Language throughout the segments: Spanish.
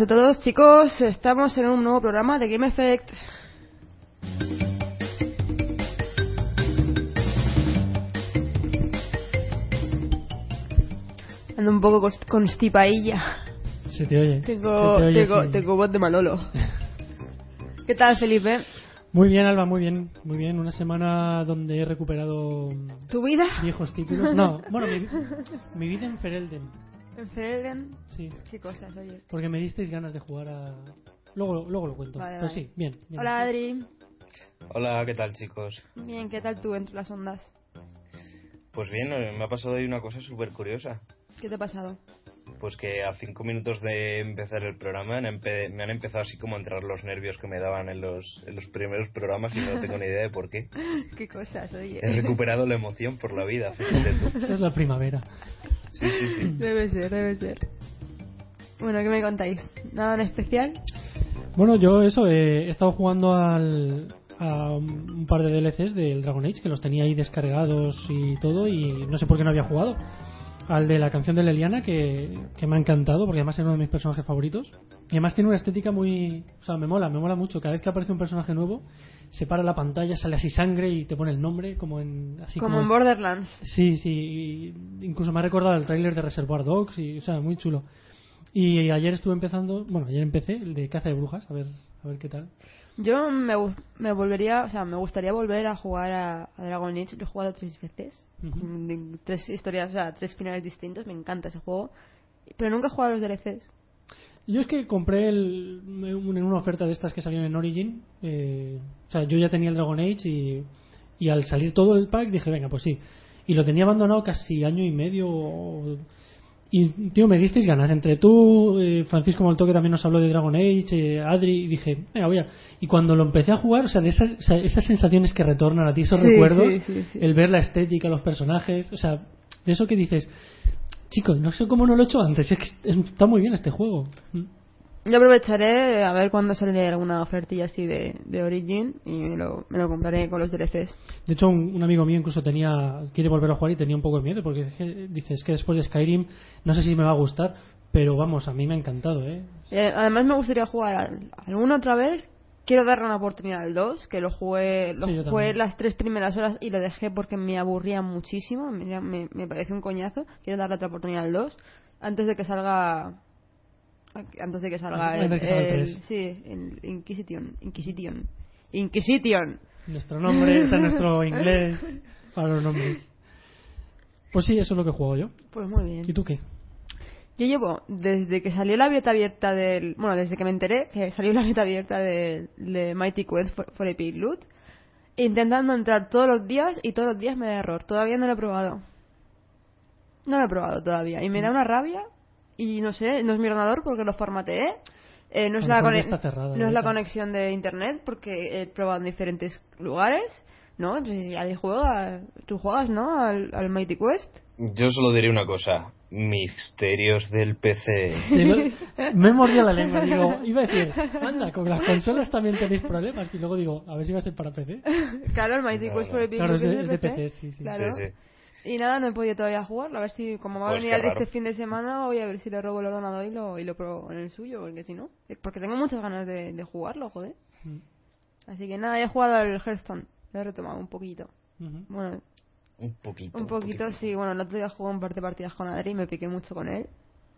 buenas a todos, chicos. Estamos en un nuevo programa de Game Effect. Ando un poco cons- constipadilla. Se te oye. Tengo, se te oye, tengo, sí. tengo voz de Manolo. ¿Qué tal, Felipe? Muy bien, Alba, muy bien. Muy bien. Una semana donde he recuperado ¿Tu vida? viejos títulos. No, bueno, mi, mi vida en Ferelden. En Ferelden. Sí, ¿Qué cosas, oye? porque me disteis ganas de jugar a. Luego, luego lo cuento. Vale, Pero vale. sí, bien. bien. Hola, Adri. Hola, ¿qué tal chicos? Bien, ¿qué tal tú entre las ondas? Pues bien, eh, me ha pasado hoy una cosa súper curiosa. ¿Qué te ha pasado? Pues que a cinco minutos de empezar el programa me han, empe- me han empezado así como a entrar los nervios que me daban en los, en los primeros programas y no tengo ni idea de por qué. ¿Qué cosas, oye? He recuperado la emoción por la vida, fíjate tú. Esa es la primavera. Sí, sí, sí. Debe ser, debe ser. Bueno, ¿qué me contáis? ¿Nada en especial? Bueno, yo eso, eh, he estado jugando al, a un par de DLCs del Dragon Age que los tenía ahí descargados y todo y no sé por qué no había jugado. Al de la canción de Leliana que, que me ha encantado porque además es uno de mis personajes favoritos. Y además tiene una estética muy... O sea, me mola, me mola mucho. Cada vez que aparece un personaje nuevo, se para la pantalla, sale así sangre y te pone el nombre como en... Así Como en Borderlands. Sí, sí, incluso me ha recordado el tráiler de Reservoir Dogs y, o sea, muy chulo. Y ayer estuve empezando, bueno, ayer empecé el de Caza de Brujas, a ver, a ver qué tal. Yo me, me volvería, o sea, me gustaría volver a jugar a, a Dragon Age. Lo he jugado tres veces. De- tres historias, o sea, tres finales distintos. Me encanta ese juego. Pero nunca he jugado a los DLCs. Yo es que compré el, en una oferta de estas que salieron en Origin, eh, o sea, yo ya tenía el Dragon Age y, y al salir todo el pack dije, venga, pues sí. Y lo tenía abandonado casi año y medio. o- Y, tío, me disteis ganas. Entre tú, eh, Francisco Molto, que también nos habló de Dragon Age, eh, Adri, y dije, venga, voy a. Y cuando lo empecé a jugar, o sea, de esas, o sea, esas sensaciones que retornan a ti, esos Sí, recuerdos, sí, sí, sí. el ver la estética, los personajes, o sea, de eso que dices, chicos, no sé cómo no lo he hecho antes, es que es- está muy bien este juego. Yo aprovecharé a ver cuándo sale alguna ofertilla así de, de Origin y me lo, me lo compraré con los DLCs. De hecho, un, un amigo mío incluso tenía quiere volver a jugar y tenía un poco de miedo porque es que, dice, es que después de Skyrim no sé si me va a gustar, pero vamos, a mí me ha encantado, ¿eh? Eh, además me gustaría jugar al, al uno otra vez. Quiero darle una oportunidad al 2, que lo jugué, lo Sí, jugué las tres primeras horas y lo dejé porque me aburría muchísimo, me, me, me pareció un coñazo. Quiero darle otra oportunidad al 2 antes de que salga antes de que salga el, que salga el el- sí, el Inquisition, Inquisition. Inquisition. Nuestro nombre, o sea, nuestro inglés para los nombres. Pues sí, eso es lo que juego yo. Pues muy bien. ¿Y tú qué? Yo llevo, desde que salió la beta abierta del... Bueno, desde que me enteré que salió la beta abierta de, de Mighty Quest for, for Epic Loot, intentando entrar todos los días y todos los días me da error. Todavía no lo he probado. No lo he probado todavía. Y me da una rabia y no sé, no es mi ordenador porque lo formateé. Eh, no es, la, no es conexión de internet porque he probado en diferentes lugares. ¿No? Entonces ya le juega, tú juegas, ¿no? Al, al Mighty Quest. Yo solo diré una cosa. Misterios del PC. Lo- me he mordido la lengua, digo, iba a decir, anda, con las consolas también tenéis problemas. Y luego digo, a ver si va a ser para PC. Claro, el Mighty No, Quest no. for Epic Claro, es de- es PC, sí, sí. Claro. Sí, sí. Y nada, no he podido todavía jugarlo. A ver si, como va a Pues venir qué este fin de semana, voy a ver si le robo el ordenador y lo, y lo pruebo en el suyo, porque si no. eh, Porque tengo muchas ganas de, de jugarlo, joder. Mm. Así que nada, he jugado al Hearthstone. Lo he retomado un poquito. Ujú. Bueno, Un poquito. un poquito, sí. Bueno, el otro día jugué un par de partidas con Adri y me piqué mucho con él.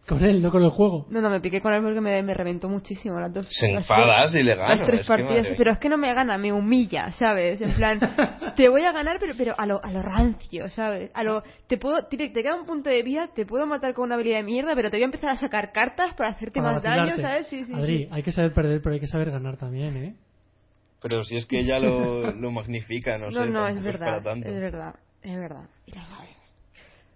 Con él, no con el juego. No, no, me piqué con él porque me, me reventó muchísimo las dos. Se las enfadas tres- y le gana. Las tres es que partidas, pero es que no me gana, me humilla, ¿sabes? En plan, te voy a ganar, pero, pero a, lo, a lo rancio, ¿sabes? A lo, te puedo, te, te queda un punto de vida, te puedo matar con una habilidad de mierda, pero te voy a empezar a sacar cartas para hacerte Para más daño. ¿sabes? Sí, sí, Adri, sí. hay que saber perder, pero hay que saber ganar también, ¿eh? Pero si es que ella lo, lo magnifica, no, No, sé. no, es tampoco para verdad, tanto. es verdad, es verdad. Sabes.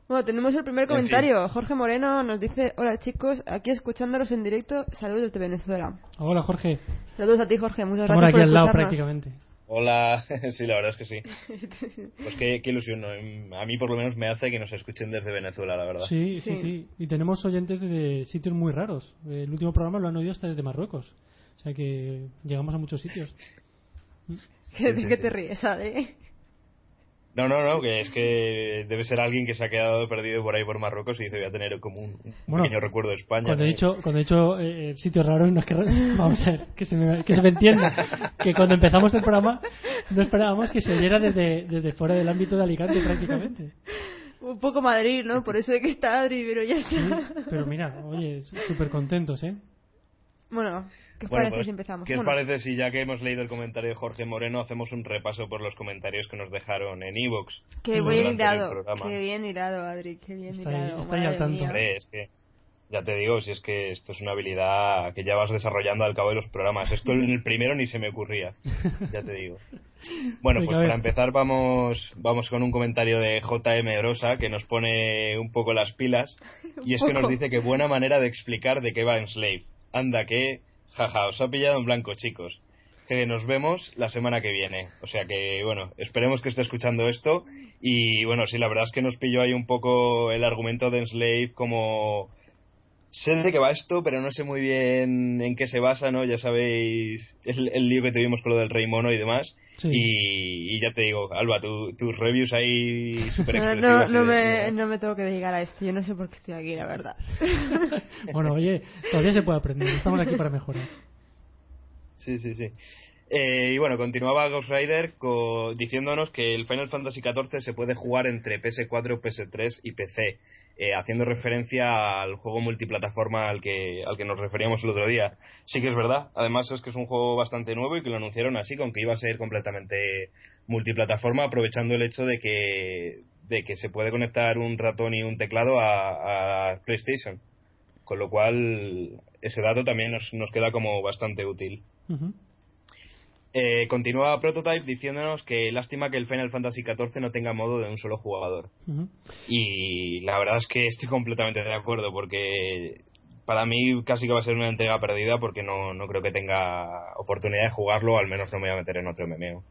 Bueno, tenemos el primer En comentario. Jorge Moreno nos dice, hola chicos, aquí escuchándolos en directo, saludos desde Venezuela. Hola, Jorge. Saludos a ti, Jorge, muchas Estamos gracias aquí por al lado prácticamente. Hola, sí, la verdad es que sí. Pues qué, qué ilusión, ¿no? A mí por lo menos me hace que nos escuchen desde Venezuela, la verdad. Sí, sí, Sí. sí. Y tenemos oyentes de sitios muy raros. El último programa lo han oído hasta desde Marruecos. O sea que llegamos a muchos sitios. ¿Qué- ¿De Sí, sí, qué te ríes, Adri? No, no, no, que es que debe ser alguien que se ha quedado perdido por ahí por Marruecos y dice voy a tener como un, un Bueno, pequeño recuerdo de España. Cuando he dicho, cuando he dicho eh, el sitio raro, no es que. Vamos a ver, que se, me, que se me entienda. Que cuando empezamos el programa no esperábamos que se oyera desde, desde fuera del ámbito de Alicante prácticamente. Un poco Madrid, ¿no? Por eso hay que estar Adri, pero ya Sí, está. pero mira, oye, súper contentos, ¿eh? Bueno, ¿qué os Bueno, parece pues, si empezamos? ¿Qué os Bueno, parece si ya que hemos leído el comentario de Jorge Moreno hacemos un repaso por los comentarios que nos dejaron en Evox? Qué bien el hilado, qué bien hilado, Adri, qué bien Está ahí- hilado. está ahí al madre tanto. Hombre, es que ya te digo, si es que esto es una habilidad que ya vas desarrollando al cabo de los programas. Esto en el primero ni se me ocurría, ya te digo. Bueno, pues para empezar vamos vamos con un comentario de JM Rosa que nos pone un poco las pilas y es que nos dice que buena manera de explicar de qué va Enslave. Anda que, jaja, os ha pillado en blanco, chicos. Que nos vemos la semana que viene. O sea que, bueno, esperemos que esté escuchando esto. Y bueno, sí, la verdad es que nos pilló ahí un poco el argumento de Enslave como sé de qué va esto, pero no sé muy bien en qué se basa, ¿no? Ya sabéis el, el lío que tuvimos con lo del Rey Mono y demás. Sí. Y, y ya te digo, Alba, tu- tus reviews ahí súper No, no, me, no me tengo que dedicar a esto, yo no sé por qué estoy aquí, la verdad. Bueno, oye, todavía se puede aprender. Estamos aquí para mejorar. Sí, sí, sí. Eh, y bueno, continuaba Ghost Rider co- diciéndonos que el Final Fantasy XIV se puede jugar entre PS4, PS3 y PC, eh, haciendo referencia al juego multiplataforma al que, al que nos referíamos el otro día. Sí que es verdad, además es que es un juego bastante nuevo y que lo anunciaron así, con que iba a ser completamente multiplataforma, aprovechando el hecho de que, de que se puede conectar un ratón y un teclado a, PlayStation. Con lo cual, ese dato también nos, nos queda como bastante útil. Ujú. Eh, continúa Prototype diciéndonos que lástima que el Final Fantasy XIV no tenga modo de un solo jugador. Y la verdad es que estoy completamente de acuerdo porque para mí casi que va a ser una entrega perdida porque no, no creo que tenga oportunidad de jugarlo, al menos no me voy a meter en otro MMO.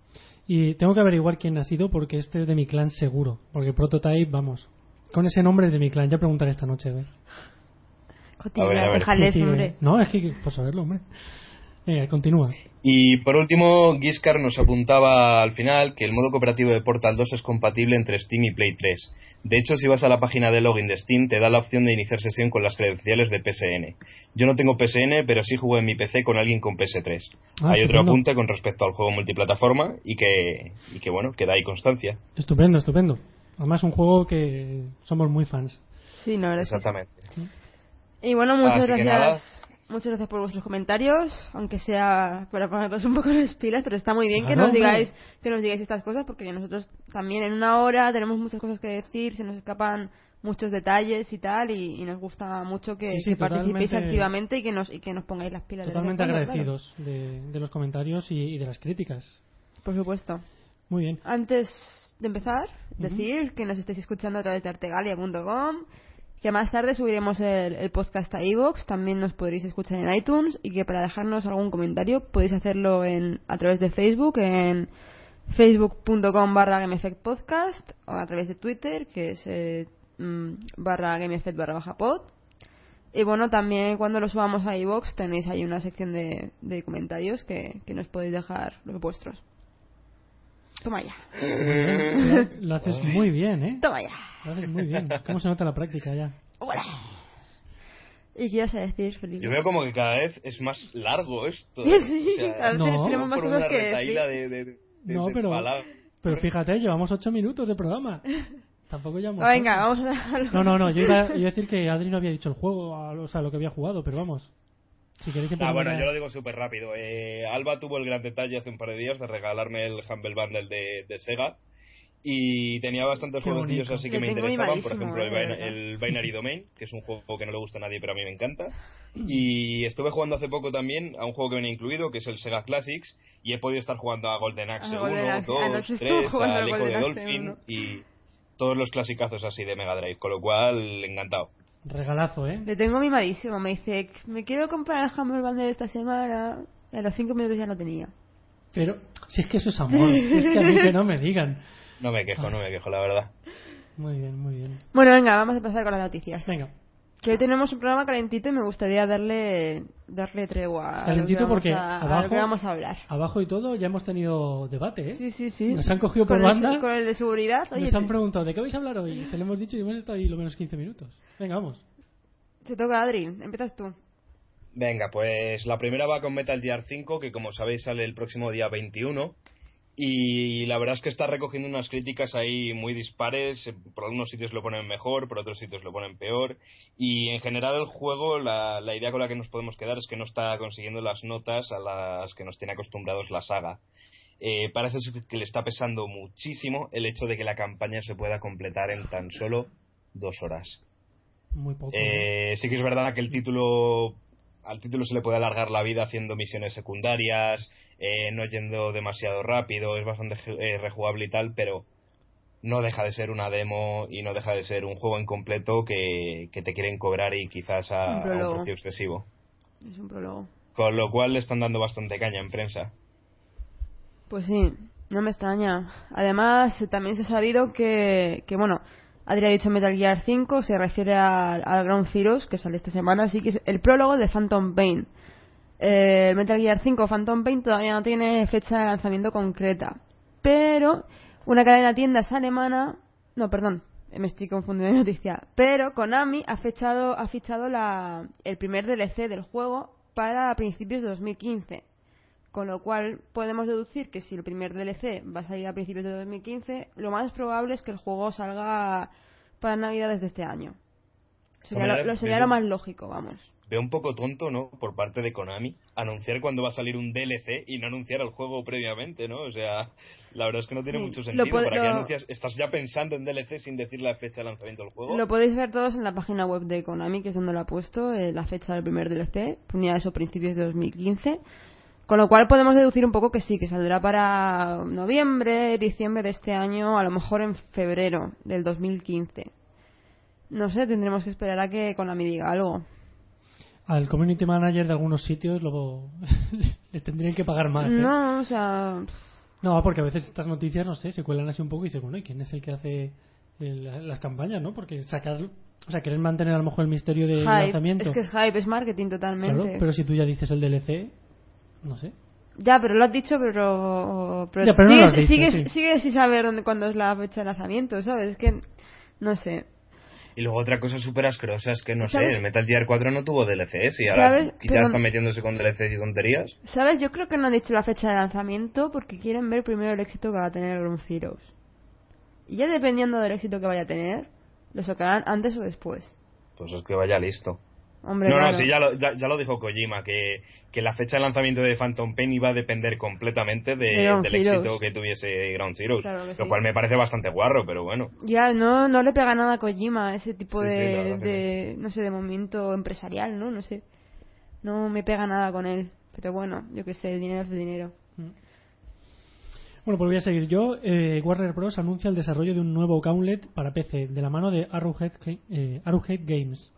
Y tengo que averiguar quién ha sido porque este es de mi clan seguro. Porque Prototype, vamos. Con ese nombre es de mi clan. Ya preguntaré esta noche, a ver. Cotillas, A ver, a ver. déjales, Sí, sí, hombre. eh. No, es que por saberlo, hombre. Venga, continúa. Y por último, Giscard nos apuntaba al final que el modo cooperativo de Portal 2 es compatible entre Steam y Play 3. De hecho, si vas a la página de login de Steam, te da la opción de iniciar sesión con las credenciales de PSN. Yo no tengo PSN, pero sí jugué en mi PC con alguien con PS3. Ah, Hay otro apunte con respecto al juego multiplataforma y que, y que bueno, que da ahí constancia. Estupendo, estupendo. Además, un juego que somos muy fans. Sí, no, Exactamente. Y bueno, muchas Así que gracias. Muchas gracias por vuestros comentarios, aunque sea para ponernos un poco las pilas, pero está muy bien que Claro, nos digáis que nos digáis estas cosas porque nosotros también en una hora tenemos muchas cosas que decir, se nos escapan muchos detalles y tal y, y nos gusta mucho que, Sí, sí, que participéis activamente y que nos y que nos pongáis las pilas. de Totalmente claro. agradecidos de, de los comentarios y, y de las críticas. Por supuesto. Muy bien. Antes de empezar, decir que nos estáis escuchando a través de artegalia.com, que más tarde subiremos el, podcast a iVoox, también nos podréis escuchar en iTunes y que para dejarnos algún comentario podéis hacerlo en, a través de Facebook en facebook.com barra gamefectpodcast o a través de Twitter que es eh, mm, barra gamefect barra baja pod y bueno, también cuando lo subamos a iVoox tenéis ahí una sección de, de comentarios que, que nos podéis dejar los vuestros. Toma ya. Lo, lo haces muy bien, ¿eh? Toma ya. Lo haces muy bien. ¿Cómo se nota la práctica ya? Hola. ¿Y qué ibas a decir, Felipe? Yo veo como que cada vez es más largo esto. Sí, ¿eh? sí, O sea, a veces No. tenemos más cosas una que decir. de, de- de- No, de pero-. Pero fíjate, llevamos ocho minutos de programa. Tampoco ya Venga, vamos a No, no, no. Yo iba, iba a decir que Adri no había dicho el juego, o sea, lo que había jugado, pero vamos. Si queréis Ah, bueno, yo lo digo súper rápido. Eh, Alba tuvo el gran detalle hace un par de días de regalarme el Humble Bundle de, de Sega. Y tenía bastantes bonito. así que me interesaban. Por ejemplo, el, eh, verdad. el Binary Domain, que es un juego que no le gusta a nadie, pero a mí me encanta. Y estuve jugando hace poco también a un juego que venía incluido, que es el Sega Classics. Y he podido estar jugando a Golden Axe A 1, Golden Axe. 2, Anoche estuve 3, jugando al Echo de Axe Dolphin 1. y todos los clasicazos así de Mega Drive. Con lo cual, encantado. Regalazo, ¿eh? Le tengo mimadísimo. Me dice, me quiero comprar el Humble Bundle esta semana. Y a los cinco minutos ya lo tenía. Pero, si es que eso es amor. si es que a mí que no me digan. No me quejo, no me quejo, la verdad. Muy bien, muy bien. Bueno, venga, vamos a empezar con las noticias. Venga. Que hoy tenemos un programa calentito y me gustaría darle darle tregua. a Calentito lo que vamos porque a, a abajo- lo que vamos a hablar. Abajo y todo ya hemos tenido debate, ¿eh? Sí, sí, sí. Nos han cogido por con el- banda. con el de seguridad. Oye, Nos han preguntado, ¿de qué vais a hablar hoy? Y se lo hemos dicho y hemos estado ahí lo menos 15 minutos. Venga, vamos. te toca Adri. Empiezas tú. Venga, pues la primera va con Metal Gear 5, que como sabéis sale el próximo día 21. Y la verdad es que está recogiendo unas críticas ahí muy dispares. Por algunos sitios lo ponen mejor, por otros sitios lo ponen peor. Y en general el juego, la, la idea con la que nos podemos quedar es que no está consiguiendo las notas a las que nos tiene acostumbrados la saga. Eh, parece que le está pesando muchísimo el hecho de que la campaña se pueda completar en tan solo dos horas. Muy poco. Eh, sí que es verdad que el título al título se le puede alargar la vida haciendo misiones secundarias, eh, no yendo demasiado rápido, es bastante eh, rejugable y tal, pero no deja de ser una demo y no deja de ser un juego incompleto que, que te quieren cobrar y quizás a, Un a un prólogo. precio excesivo. Es un prólogo. Con lo cual le están dando bastante caña en prensa. Pues sí, no me extraña. Además, también se ha sabido que, que bueno, Adri ha dicho Metal Gear 5, se refiere al, Ground Zeroes, que sale esta semana, así que es el prólogo de Phantom Pain. Eh, Metal Gear 5 Phantom Pain todavía no tiene fecha de lanzamiento concreta, pero una cadena de tiendas alemana, no, perdón, eh, me estoy confundiendo de noticia, pero Konami ha fichado, ha fichado la, el primer DLC del juego para principios de 2015. Con lo cual podemos deducir que si el primer DLC va a salir a principios de 2015, lo más probable es que el juego salga para Navidades de este año. Sería lo, sería desde- lo más lógico, vamos. Veo un poco tonto, ¿no? Por parte de Konami, anunciar cuando va a salir un DLC y no anunciar el juego previamente, ¿no? O sea, la verdad es que no tiene Sí, mucho sentido. ¿Para qué anuncias? ¿Estás ya pensando en DLC sin decir la fecha de lanzamiento del juego? Lo podéis ver todos en la página web de Konami, que es donde lo ha puesto, eh, la fecha del primer DLC, ponía eso principios de 2015. Con lo cual podemos deducir un poco que sí, que saldrá para noviembre, diciembre de este año, a lo mejor en febrero del 2015. No sé, tendremos que esperar a que Konami diga algo. Al community manager de algunos sitios luego les tendrían que pagar más. ¿eh? No, o sea, No, porque a veces estas noticias, no sé, se cuelan así un poco y dices, bueno, ¿y quién es el que hace el- las campañas, no? Porque sacar, o sea, querer mantener a lo mejor el misterio del hype. lanzamiento. Es que es hype, es marketing totalmente. Claro, pero si tú ya dices el DLC, no sé. Ya, pero lo has dicho, pero. pero, Ya, pero no lo has dicho, sigues, sí. sigues sin saber dónde, cuándo es la fecha de lanzamiento, ¿sabes? Es que. No sé. Y luego otra cosa súper asquerosa es que, no sé, el Metal Gear 4 no tuvo DLCs y ahora ¿Sabes? quizás Pero- están metiéndose con DLCs y tonterías. ¿Sabes? Yo creo que no han dicho la fecha de lanzamiento porque quieren ver primero el éxito que va a tener Ground Zeroes. Y ya dependiendo del éxito que vaya a tener, lo sacarán antes o después. Pues es que vaya listo. Hombre, no, claro. no, sí, ya lo, ya, ya lo dijo Kojima, que, que la fecha de lanzamiento de Phantom Pain iba a depender completamente de- del éxito que tuviese Ground Zeroes. Claro que lo sí. cual me parece bastante guarro, pero bueno. Ya, no, no le pega nada a Kojima ese tipo Sí, sí, de, de, no sé, de movimiento empresarial, ¿no? No sé. No me pega nada con él. Pero bueno, yo qué sé, el dinero es el dinero. Bueno, pues voy a seguir yo. Eh, Warner Bros. anuncia el desarrollo de un nuevo Gauntlet para PC de la mano de Arrowhead, eh, Arrowhead Games.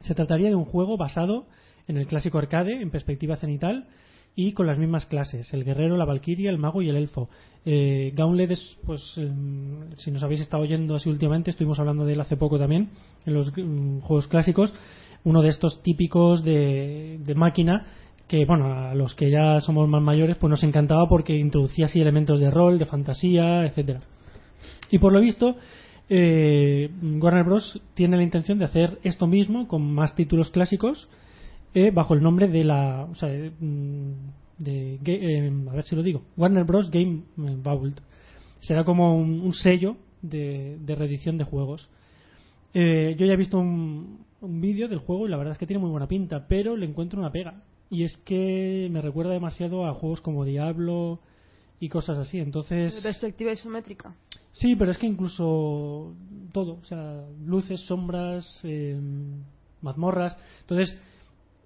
Se trataría de un juego basado en el clásico arcade, en perspectiva cenital, y con las mismas clases, el guerrero, la valquiria, el mago y el elfo. Eh, Gauntlet es, pues, em, si nos habéis estado oyendo así últimamente, estuvimos hablando de él hace poco también, en los mm, juegos clásicos, uno de estos típicos de, de máquina, que, bueno, a los que ya somos más mayores, pues nos encantaba porque introducía así elementos de rol, de fantasía, etcétera. Y por lo visto, eh, Warner Bros. tiene la intención de hacer esto mismo con más títulos clásicos eh, bajo el nombre de la. O sea, de, mm, de eh, a ver si lo digo. Warner Bros. Game eh, Vault. Será como un, sello de, reedición de juegos. Eh, yo ya he visto un, un vídeo del juego y la verdad es que tiene muy buena pinta, pero le encuentro una pega. Y es que me recuerda demasiado a juegos como Diablo y cosas así. Entonces. Perspectiva isométrica. Sí, pero es que incluso todo, o sea, luces, sombras, eh, mazmorras. Entonces,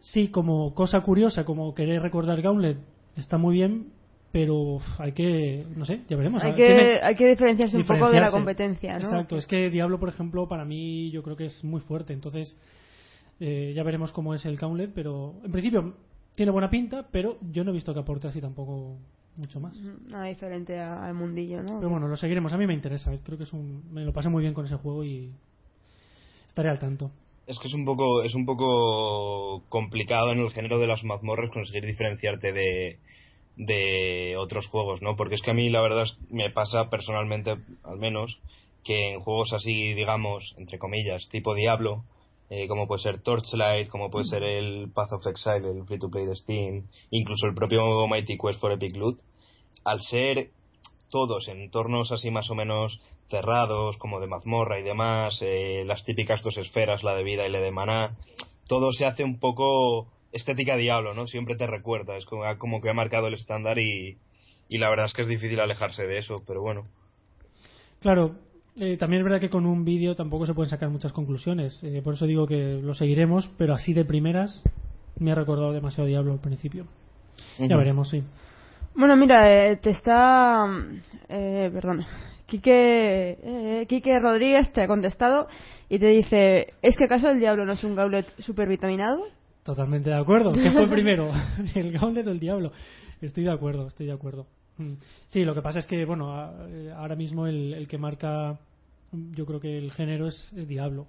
sí, como cosa curiosa, como querer recordar Gauntlet, está muy bien, pero hay que, no sé, ya veremos. Hay tiene- que, hay que diferenciarse un poco de la competencia, ¿no? Exacto, es que Diablo, por ejemplo, para mí yo creo que es muy fuerte, entonces eh, ya veremos cómo es el Gauntlet, pero en principio tiene buena pinta, pero yo no he visto que aporte así tampoco mucho más. Nada diferente a- al mundillo, ¿no? Pero bueno, lo seguiremos. A mí me interesa. Creo que es un. Me lo pasé muy bien con ese juego y estaré al tanto. es que es un poco es un poco complicado en el género de las mazmorras conseguir diferenciarte de, de otros juegos, ¿no? Porque es que a mí la verdad me pasa personalmente, al menos, que en juegos así, digamos, entre comillas, tipo Diablo, eh, como puede ser Torchlight, como puede ser el Path of Exile, el free to play de Steam, incluso el propio Mighty Quest for Epic Loot, al ser todos en entornos así más o menos cerrados, como de mazmorra y demás, eh, las típicas dos esferas, la de vida y la de maná, todo se hace un poco estética diablo, ¿no? Siempre te recuerda, es como, como que ha marcado el estándar y, y la verdad es que es difícil alejarse de eso, pero bueno. Claro, eh, también es verdad que con un vídeo tampoco se pueden sacar muchas conclusiones, eh, por eso digo que lo seguiremos, pero así de primeras me ha recordado demasiado Diablo al principio. Ya veremos, sí. Bueno, mira, eh, te está. Eh, perdón. Quique, eh, Quique Rodríguez te ha contestado y te dice: ¿Es que acaso el diablo no es un gauntlet supervitaminado? Totalmente de acuerdo. ¿Qué fue primero? ¿El gauntlet o el diablo? Estoy de acuerdo, estoy de acuerdo. Mm. Sí, lo que pasa es que, bueno, ahora mismo el, el que marca, yo creo que el género es, es diablo.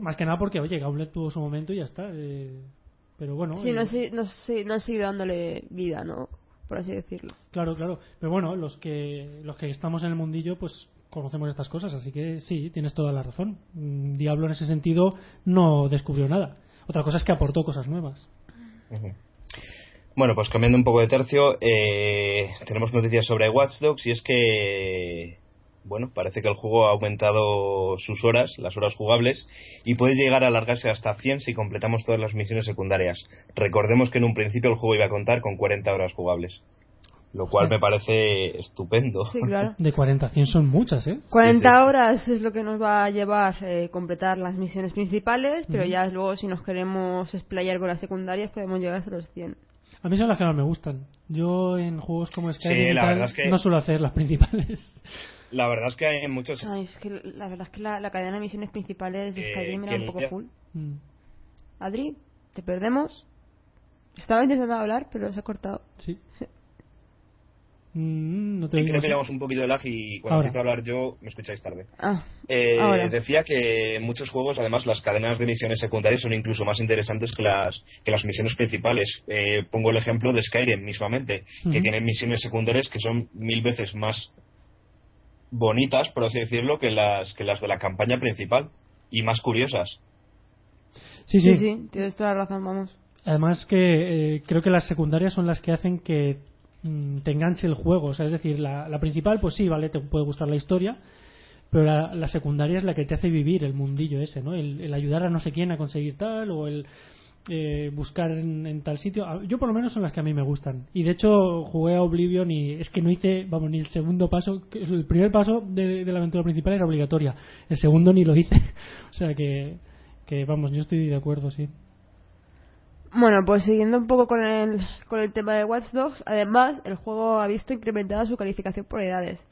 más que nada porque, oye, Gauntlet tuvo su momento y ya está. Eh, pero bueno. Sí, no, eh, no, no, sigue dándole vida, ¿no? Por así decirlo. Claro, claro. Pero bueno, los que, los que estamos en el mundillo, pues conocemos estas cosas, así que sí, tienes toda la razón. Mm, Diablo en ese sentido no descubrió nada. Otra cosa es que aportó cosas nuevas. Bueno, pues cambiando un poco de tercio, eh, tenemos noticias sobre Watch Dogs y es que bueno, parece que el juego ha aumentado sus horas, las horas jugables, y puede llegar a alargarse hasta 100 si completamos todas las misiones secundarias. Recordemos que en un principio el juego iba a contar con 40 horas jugables. Lo cual me parece estupendo. Sí, claro. De 40 a 100 son muchas, ¿eh? 40 horas es lo que nos va a llevar eh, completar las misiones principales, pero ya luego si nos queremos explayar con las secundarias podemos llegar hasta los 100. A mí son las que más me gustan. Yo en juegos como Skyrim no suelo hacer las principales. La verdad es que hay muchos. es que la verdad es que la, cadena de misiones principales de Skyrim era un poco full. Mm. Adri, te perdemos. Estaba intentando hablar, pero se ha cortado. Sí. Mm, no te creo que llevamos un poquito de lag y cuando empiezo a hablar yo me escucháis tarde. Ah, eh, decía que en muchos juegos, además, las cadenas de misiones secundarias son incluso más interesantes que las, que las misiones principales. Eh, pongo el ejemplo de Skyrim mismamente, que tienen misiones secundarias que son mil veces más bonitas, por así decirlo, que las, que las de la campaña principal y más curiosas. Sí, sí, sí, tienes toda la razón, vamos. Además que eh, creo que las secundarias son las que hacen que mm, te enganche el juego. O sea, es decir, la, principal, pues sí, vale, te puede gustar la historia, pero la, secundaria es la que te hace vivir el mundillo ese, ¿no? El, ayudar a no sé quién a conseguir tal, o el eh, buscar en, tal sitio. Yo por lo menos son las que a mí me gustan. Y de hecho jugué a Oblivion y es que no hice, vamos, ni el segundo paso. El primer paso de, la aventura principal era obligatoria. El segundo ni lo hice. o sea que, que, vamos, yo estoy de acuerdo, sí. Bueno, pues siguiendo un poco con el, con el tema de Watch Dogs, además el juego ha visto incrementada su calificación por edades.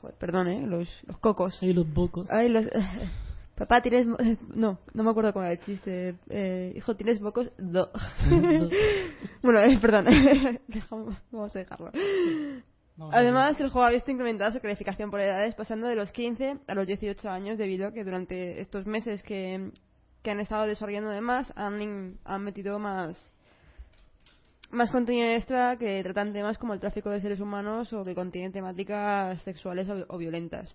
Joder, perdón, ¿eh? Los, los cocos. Ay, los bocos. Ay, los... Papá, tienes. No, no me acuerdo cómo era el chiste. Eh, hijo, ¿tienes mocos? No. bueno, eh, perdón. vamos a dejarlo. Además, el juego ha visto incrementada su calificación por edades, pasando de los 15 a los 18 años, debido a que durante estos meses que, que han estado desarrollando además han, han metido más más contenido extra que tratan temas como el tráfico de seres humanos o que contienen temáticas sexuales o violentas.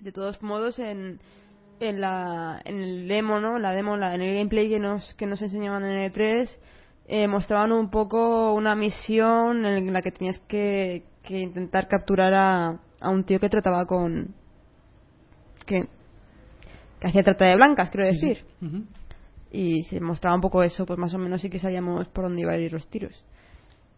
De todos modos, en, en la en el demo no la demo en el gameplay que nos que nos enseñaban en el E3 eh, mostraban un poco una misión en la que tenías que, que intentar capturar a, a, un tío que trataba con que, que hacía trata de blancas quiero decir y se mostraba un poco eso pues más o menos sí que sabíamos por dónde iban a ir los tiros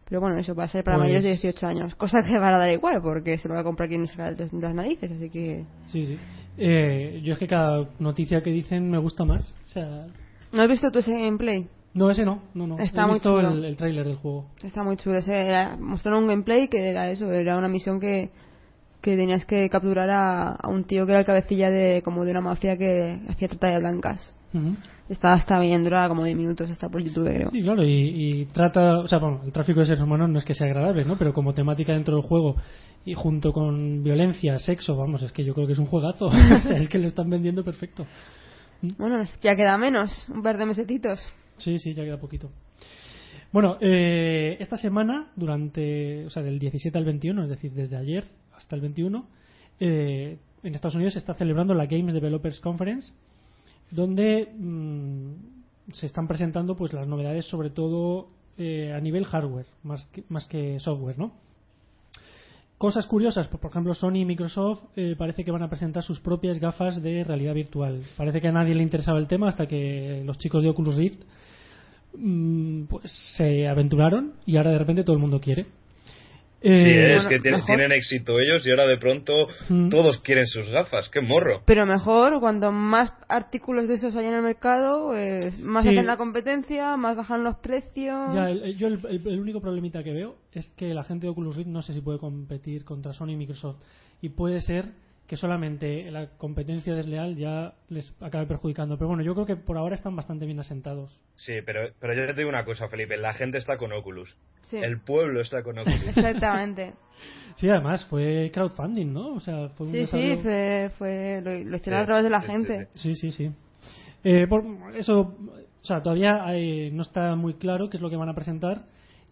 pero bueno, eso va a ser para mayores de 18 pues años. Cosa que va a dar igual, porque se lo va a comprar quien se de las narices, así que... Sí, sí. Eh, yo es que cada noticia que dicen me gusta más. O sea... ¿No has visto tú ese gameplay? No, ese no, no, no. Está He muy visto chulo. el, el tráiler del juego. Está muy chulo. Ese mostraron un gameplay que era eso, era una misión que, que tenías que capturar a, a, un tío que era el cabecilla de como de una mafia que hacía trata de blancas. Uh Está hasta bien, dura como 10 minutos, está por YouTube, creo. Sí, claro, y, y, trata, o sea, bueno, el tráfico de seres humanos no es que sea agradable, ¿no? Pero como temática dentro del juego y junto con violencia, sexo, vamos, es que yo creo que es un juegazo. o sea, es que lo están vendiendo perfecto. Bueno, ya queda menos, un par de mesetitos. Sí, sí, ya queda poquito. Bueno, eh, esta semana, durante, o sea, del 17 al 21, es decir, desde ayer hasta el 21, eh, en Estados Unidos se está celebrando la Games Developers Conference, donde mm, se están presentando pues las novedades, sobre todo eh, a nivel hardware, más que, más que software, ¿no? Cosas curiosas, pues, por ejemplo, Sony y Microsoft eh, parece que van a presentar sus propias gafas de realidad virtual. Parece que a nadie le interesaba el tema hasta que los chicos de Oculus Rift mm, pues se aventuraron y ahora de repente todo el mundo quiere. Sí, Eh, es bueno, que tienen, mejor. tienen éxito ellos y ahora de pronto Mm. todos quieren sus gafas. ¡Qué morro! Pero mejor, cuanto más artículos de esos hay en el mercado, pues, más Sí. hacen la competencia, más bajan los precios. Ya, el- el- yo el, el- el único problemita que veo es que la gente de Oculus Rift no sé si puede competir contra Sony y Microsoft. Y puede ser que solamente la competencia desleal ya les acabe perjudicando. Pero bueno, yo creo que por ahora están bastante bien asentados. Sí, pero, pero yo te digo una cosa, Felipe. La gente está con Oculus. Sí, El pueblo está con Oculus. exactamente. Sí, además fue crowdfunding, ¿no? O sea, fue un Sí, sí, fue, fue, lo, lo hicieron Sí, a través de la sí, gente. Sí, sí, sí. Eh, por eso, o sea, todavía hay- no está muy claro qué es lo que van a presentar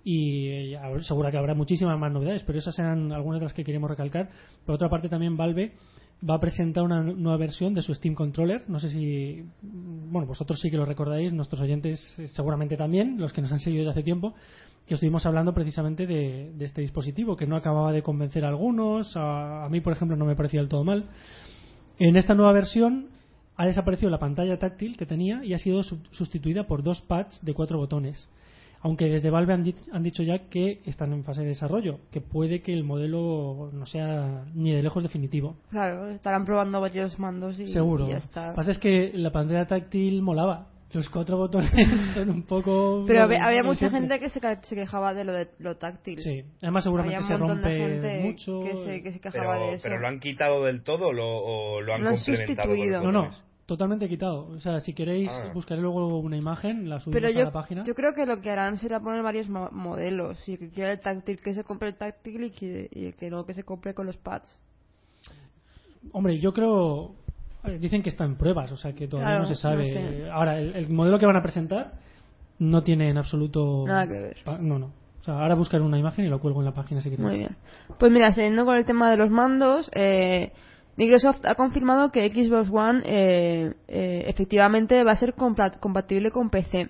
y eh, seguro que habrá muchísimas más novedades, pero esas eran algunas de las que queremos recalcar. Por otra parte, también Valve va a presentar una nu- nueva versión de su Steam Controller. No sé si, bueno, vosotros sí que lo recordáis, nuestros oyentes eh, seguramente también, los que nos han seguido desde hace tiempo, que estuvimos hablando precisamente de, de este dispositivo, que no acababa de convencer a algunos, a, a mí, por ejemplo, no me parecía del todo mal. En esta nueva versión ha desaparecido la pantalla táctil que tenía y ha sido sustituida por dos pads de cuatro botones. Aunque desde Valve han, di- han dicho ya que están en fase de desarrollo, que puede que el modelo no sea ni de lejos definitivo. Claro, estarán probando varios mandos y, Seguro. y ya está. Lo que pasa es que la pantalla táctil molaba. Los cuatro botones son un poco. Pero había, había mucha gente que se, se quejaba de lo de lo táctil. Sí, además seguramente Había se un montón rompe de gente mucho. que se, que se quejaba Pero, de eso. pero lo han quitado del todo o lo, o lo han Lo han complementado con los sustituido. No, no? Totalmente quitado. O sea, si queréis, Ah. buscaré luego una imagen, la subimos Pero a yo, la página. yo creo que lo que harán será poner varios mo- modelos. Y el que quiera el táctil, que se compre el táctil y, que, y el que no, que se compre con los pads. Hombre, yo creo. Dicen que está en pruebas, o sea que todavía Claro, no se sabe. no sé. Ahora, el, el modelo que van a presentar no tiene en absoluto. Nada que ver. No, no. O sea, ahora buscaré una imagen y lo cuelgo en la página si queréis. Muy bien. Pues mira, siguiendo con el tema de los mandos, eh, Microsoft ha confirmado que Xbox One eh, eh, efectivamente va a ser compa- compatible con PC.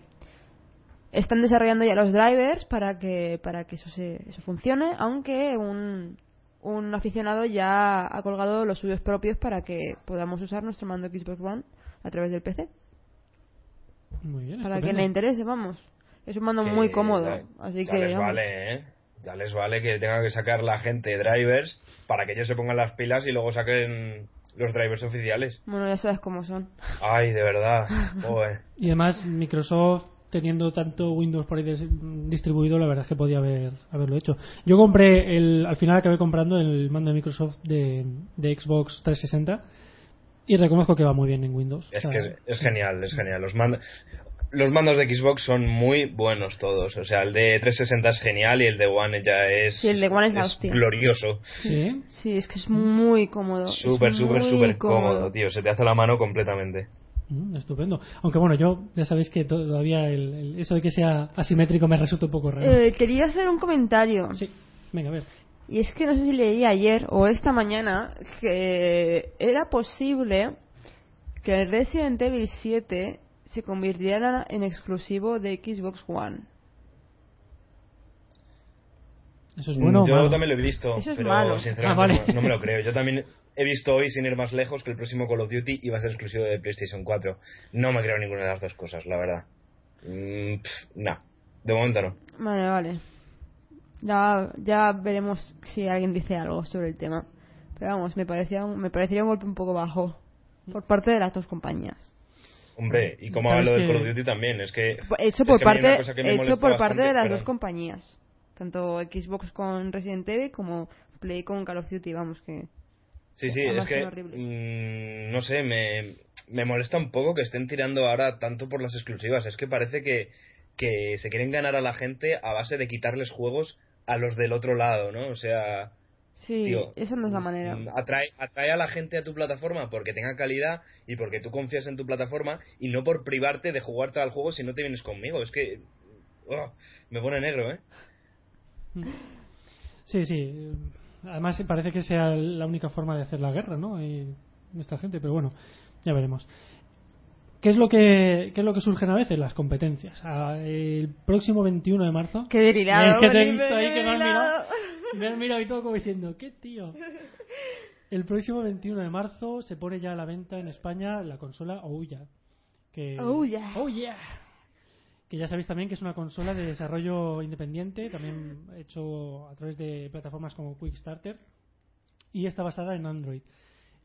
Están desarrollando ya los drivers para que para que eso se, eso funcione, aunque un, un aficionado ya ha colgado los suyos propios para que podamos usar nuestro mando Xbox One a través del PC. Muy bien. Para estupendo. quien le interese, vamos. Es un mando Que muy cómodo, ya- así ya que les vale, ¿eh? Ya les vale que tengan que sacar la gente drivers para que ellos se pongan las pilas y luego saquen los drivers oficiales. Bueno, ya sabes cómo son. Ay, de verdad. Joder. Y además, Microsoft, teniendo tanto Windows por ahí distribuido, la verdad es que podía haber, haberlo hecho. Yo compré, el, al final acabé comprando el mando de Microsoft de, de Xbox 360 y reconozco que va muy bien en Windows. Es O sea, que es, es genial, es genial. Los, mand- los mandos de Xbox son muy buenos todos. O sea, el de 360 es genial y el de One ya es, Sí, el de One es la hostia. glorioso. Sí. Sí, es que es muy cómodo. es Súper, súper, súper cómodo, tío. Se te hace la mano completamente. Mm, estupendo. Aunque bueno, yo ya sabéis que to- todavía el, el- eso de que sea asimétrico me resulta un poco raro. Eh, quería hacer un comentario. Sí, venga, a ver. Y es que no sé si leí ayer o esta mañana que era posible que el Resident Evil 7 se convirtiera en exclusivo de Xbox One. Eso es bueno. Mm, Yo malo? también lo he visto, Eso es pero malo. sinceramente Ah, vale. no, no me lo creo. Yo también he visto hoy, sin ir más lejos, que el próximo Call of Duty iba a ser exclusivo de PlayStation 4. No me creo ninguna de las dos cosas, la verdad. Mm, pff, no, de momento no. Vale, vale. Ya, ya veremos si alguien dice algo sobre el tema. Pero vamos, me parecía un, me parecería un golpe un poco bajo por parte de las dos compañías. Hombre, y como ¿Sabes hablo del Call of Duty también, es que... Hecho por parte, hecho por parte de las dos compañías. Tanto Xbox con Resident Evil como Play con Call of Duty, vamos que... Sí, sí, es que, son horribles. mm, no sé, me, me molesta un poco que estén tirando ahora tanto por las exclusivas. Es que parece que, que se quieren ganar a la gente a base de quitarles juegos a los del otro lado, ¿no? O sea, Sí, Tío, esa no es la manera. mm, Atrae, atrae a la gente a tu plataforma porque tenga calidad y porque tú confías en tu plataforma y no por privarte de jugarte al juego si no te vienes conmigo. Es que oh, me pone negro, ¿eh? Sí, sí. Además parece que sea la única forma de hacer la guerra, ¿no? Y esta gente, pero bueno, ya veremos. ¿Qué es lo que qué es lo que surgen a veces? Las competencias. Ah, El próximo 21 de marzo. Qué delirado. Es que te he Felipe, visto ahí qué que me has delirado. Me has mirado y todo como diciendo, ¿qué tío? El próximo 21 de marzo se pone ya a la venta en España la consola Ouya. Que. Oh, yeah. Que ya sabéis también que es una consola de desarrollo independiente, también hecho a través de plataformas como Quickstarter. Y está basada en Android.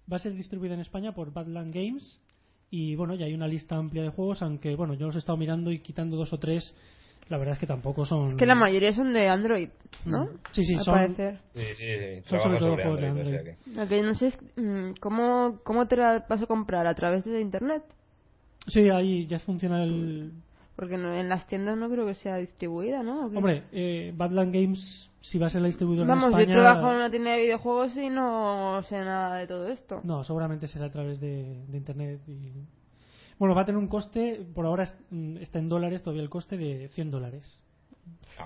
Va a ser distribuida en España por Badland Games. Y bueno, ya hay una lista amplia de juegos, aunque bueno, yo los he estado mirando y quitando dos o tres. La verdad es que tampoco son. Es que la mayoría son de Android, ¿no? Sí, sí, Al son- parecer. Sí, sí, sí. Son sobre todo sobre juegos de Android, o sea Android. que- Lo que no sé es mm, ¿cómo, cómo te la vas a comprar a través de internet. Sí, ahí ya funciona el. Porque no- en las tiendas no creo que sea distribuida, ¿no? Hombre, eh, Badland Games, si va a ser la distribuidora Vamos, en España. yo trabajo en una tienda de videojuegos y no sé nada de todo esto. No, seguramente será a través de, de internet. Y... Bueno, va a tener un coste, por ahora mm, está en dólares todavía el coste de 100 dólares,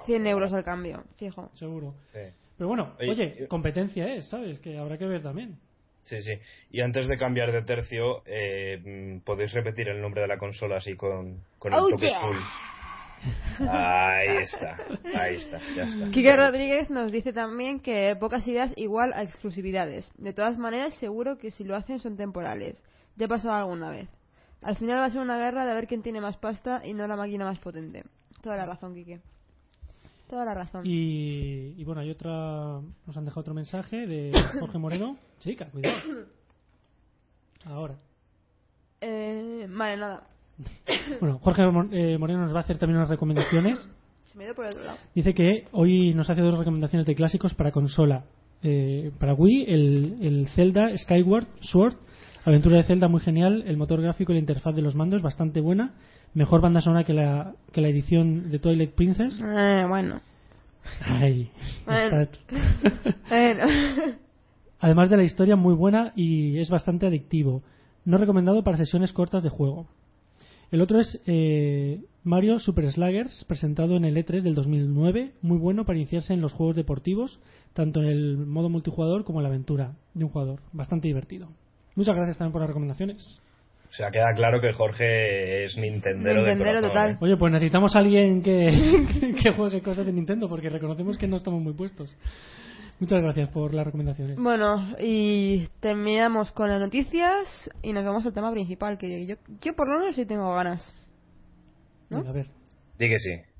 100 euros al cambio, fijo. seguro. Sí. Pero bueno, Oye, oye, yo- competencia es, ¿sabes? Que habrá que ver también. Sí, sí. Y antes de cambiar de tercio, eh, mm, podéis repetir el nombre de la consola así con, con el Oh, toque yeah. cool. Ahí está, ahí está, ya está. Kike Rodríguez nos dice también que pocas ideas igual a exclusividades. De todas maneras, seguro que si lo hacen son temporales. Ya ha pasado alguna vez. Al final va a ser una guerra de a ver quién tiene más pasta y no la máquina más potente. Toda la razón, Kike. Toda la razón. Y, y bueno, hay otra. Nos han dejado otro mensaje de Jorge Moreno. Chica, cuidado. Ahora. Eh, vale, nada. Bueno, Jorge eh, Moreno nos va a hacer también unas recomendaciones. Se me ha ido por el otro lado. Dice que hoy nos hace dos recomendaciones de clásicos para consola. Eh, para Wii, el, el Zelda Skyward Sword, aventura de Zelda muy genial, el motor gráfico y la interfaz de los mandos bastante buena, mejor banda sonora que la, que la edición de Twilight Princess. Eh, bueno. Ay, Bueno. está- Bueno. Además de la historia muy buena y es bastante adictivo. No recomendado para sesiones cortas de juego. El otro es eh, Mario Super Sluggers, presentado en el E3 del 2009. Muy bueno para iniciarse en los juegos deportivos, tanto en el modo multijugador como en la aventura de un jugador. Bastante divertido. Muchas gracias también por las recomendaciones. O sea, queda claro que Jorge es Nintendero, de corazón, total. ¿eh? Oye, pues necesitamos a alguien que, que juegue cosas de Nintendo, porque reconocemos que no estamos muy puestos. Muchas gracias por las recomendaciones. Bueno, y terminamos con las noticias y nos vamos al tema principal, que yo, yo por lo menos sí tengo ganas. ¿no? Venga, a ver. Di que sí.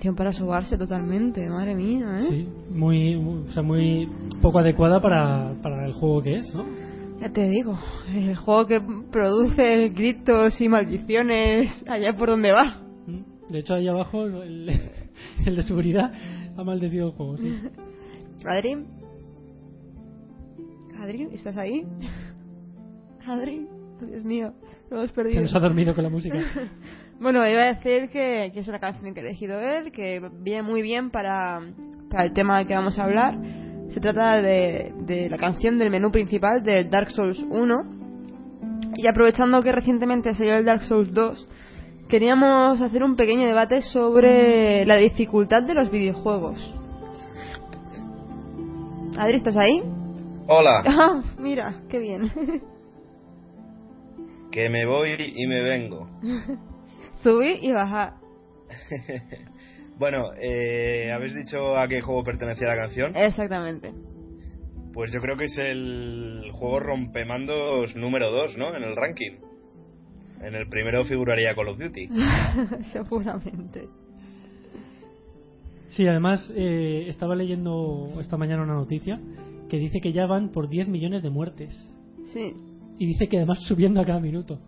Canción para sobarse totalmente, madre mía, ¿eh? Sí, muy, muy- o sea, muy poco adecuada para, para el juego que es, ¿no? Ya te digo, el juego que produce gritos y maldiciones allá por donde va. Mm. De hecho, ahí abajo el, el de seguridad ha maldecido el juego, sí. Adri. Adri, ¿estás ahí? Adri, Dios mío, lo hemos Se perdido. nos ha dormido con la música. Bueno, iba a decir que, que es una canción que ha elegido él, que viene muy bien para, para el tema del que vamos a hablar. Se trata de, de la canción del menú principal del Dark Souls 1. Y aprovechando que recientemente salió el Dark Souls 2, queríamos hacer un pequeño debate sobre la dificultad de los videojuegos. Adri, ¿estás ahí? Hola, Ah, mira, qué bien. que me voy y me vengo. Subir y bajar. Bueno, eh, ¿habéis dicho a qué juego pertenecía la canción? Exactamente. Pues yo creo que es el juego rompemandos número 2, ¿no? En el ranking. En el primero figuraría Call of Duty. Seguramente. Sí, además eh, estaba leyendo esta mañana una noticia que dice que ya van por 10 millones de muertes. Sí. Y dice que además subiendo a cada minuto.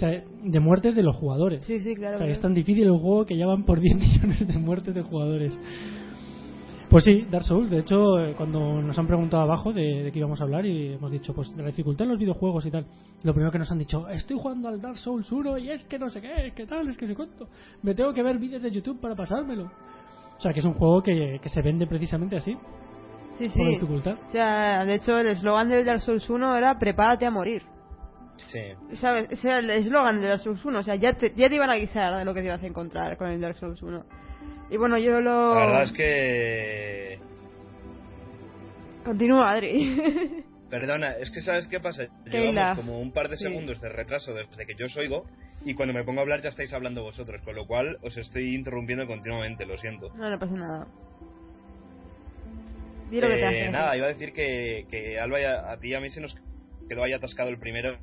Sea, de muertes de los jugadores. Sí, sí, claro. O sea, que claro. es tan difícil el juego que ya van por 10 millones de muertes de jugadores. Pues sí, Dark Souls. De hecho, eh, cuando nos han preguntado abajo de, de qué íbamos a hablar y hemos dicho, pues de la dificultad en los videojuegos y tal, lo primero que nos han dicho, estoy jugando al Dark Souls 1 y es que no sé qué, es que tal, es que sé cuánto. Me tengo que ver vídeos de YouTube para pasármelo. O sea, que es un juego que, que se vende precisamente así, Sí, por sí. dificultad. O sea, de hecho, el eslogan del Dark Souls 1 era prepárate a morir. Sí. ¿Sabes? Ese era el eslogan del Dark Souls 1. O sea, ya te, ya te iban a avisar de lo que te ibas a encontrar con el Dark Souls 1. Y bueno, yo lo... La verdad es que... Continúa, Adri. Perdona, es que ¿sabes qué pasa? Llevamos como un par de Sí. segundos de retraso desde que yo os oigo y cuando me pongo a hablar ya estáis hablando vosotros, con lo cual os estoy interrumpiendo continuamente, lo siento. no, no pasa nada. Di lo que te Eh, hace. nada, iba a decir que, que Alba, a, a ti y a mí se nos quedó ahí atascado el primero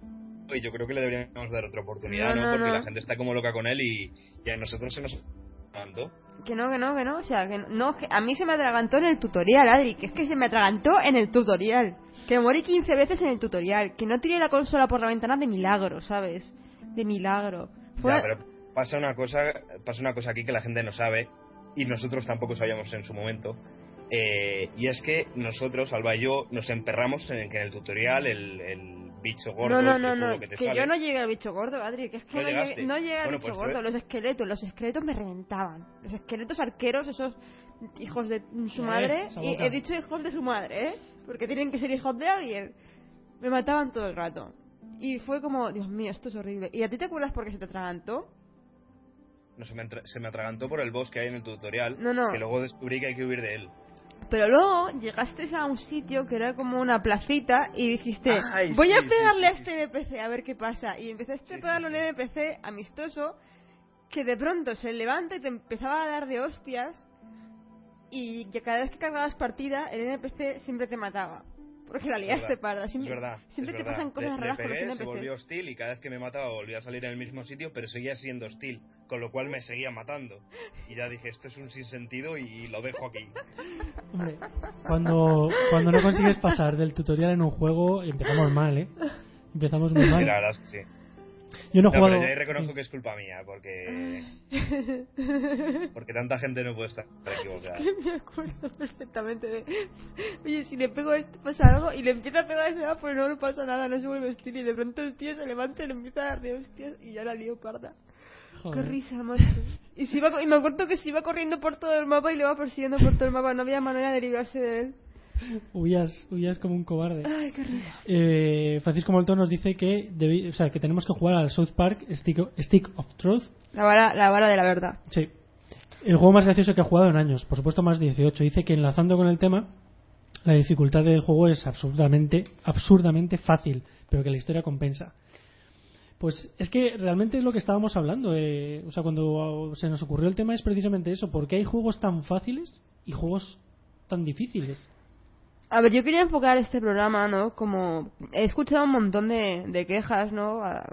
y yo creo que le deberíamos dar otra oportunidad, No, ¿no? Porque no. la gente está como loca con él y, y a nosotros se nos... ¿Tanto? Que no, que no, que no. O sea, que no, que a mí se me atragantó en el tutorial, Adri. Que es que se me atragantó en el tutorial. Que morí 15 veces en el tutorial. Que no tiré la consola por la ventana de milagro, ¿sabes? De milagro. Fue Ya, pero pasa una cosa pasa una cosa aquí que la gente no sabe y nosotros tampoco sabíamos en su momento eh, y es que nosotros Alba y yo nos emperramos en que en el tutorial el, el bicho gordo no, no, que no, que te Que sale yo no llegué al bicho gordo, Adri. Que es que ¿No no, llegué, no llegué al Bueno, bicho pues, gordo. eh. Los esqueletos, los esqueletos me reventaban. Los esqueletos arqueros, esos hijos de su madre. Y he dicho hijos de su madre, ¿eh? Porque tienen que ser hijos de alguien. Me mataban todo el rato. Y fue como, Dios mío, esto es horrible. ¿Y a ti te acuerdas por qué se te atragantó? no, se, me se me atragantó por el boss que hay en el tutorial No, no. que luego descubrí que hay que huir de él Pero luego llegaste a un sitio que era como una placita y dijiste, Ay, voy a sí, pegarle sí, a este NPC a ver qué pasa. Y empezaste a pegarle un NPC amistoso que de pronto se levanta y te empezaba a dar de hostias y que cada vez que cargabas partida el NPC siempre te mataba. Porque la Es liaste parda. es Siempre, verdad, siempre es te verdad. pasan cosas Le- raras le pegué, se volvió hostil y cada vez que me mataba volvía a salir en el mismo sitio pero seguía siendo hostil con lo cual me seguía matando y ya dije esto es un sinsentido y lo dejo aquí Hombre, cuando, cuando no consigues pasar del tutorial en un juego, empezamos mal, ¿eh? Empezamos muy mal. la verdad es que sí Yo no No, he jugado. pero yo ahí reconozco que es culpa mía, porque. Porque tanta gente no puede estar equivocada. me acuerdo perfectamente de oye si le pego a este pasa algo y le empieza a pegar ese va pues no le pasa nada no se vuelve hostil y de pronto el tío se levanta y le empieza a dar de hostias y ya la lío parda Joder. qué risa macho y, se iba, y me acuerdo que se iba corriendo por todo el mapa y le iba persiguiendo por todo el mapa no había manera de librarse de él Huías, huías como un cobarde. ay qué risa Eh, Francisco Moltón nos dice que, debi- o sea, que tenemos que jugar al South Park Stick, Stick of Truth. la vara, la vara de la verdad Sí. El juego más gracioso que ha jugado en años. Por supuesto, más 18. Dice que enlazando con el tema, la dificultad del juego es absurdamente, absurdamente fácil, pero que la historia compensa. Pues es que realmente es lo que estábamos hablando. eh, o sea, cuando se nos ocurrió el tema es precisamente eso. ¿Por qué hay juegos tan fáciles y juegos tan difíciles? A ver, yo quería enfocar este programa, ¿no? Como he escuchado un montón de, de quejas, ¿no? A-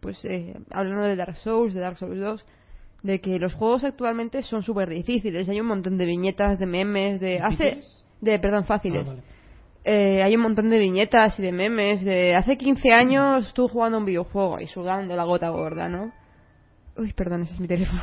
pues eh, hablando de Dark Souls, de Dark Souls 2, de que los juegos actualmente son súper difíciles. Hay un montón de viñetas, de memes, de... Hace, de, perdón, fáciles. Ah, vale. Eh, hay un montón de viñetas y de memes de hace 15 años estuve jugando un videojuego y sudando la gota gorda, ¿no? Uy, perdón, ese es mi teléfono.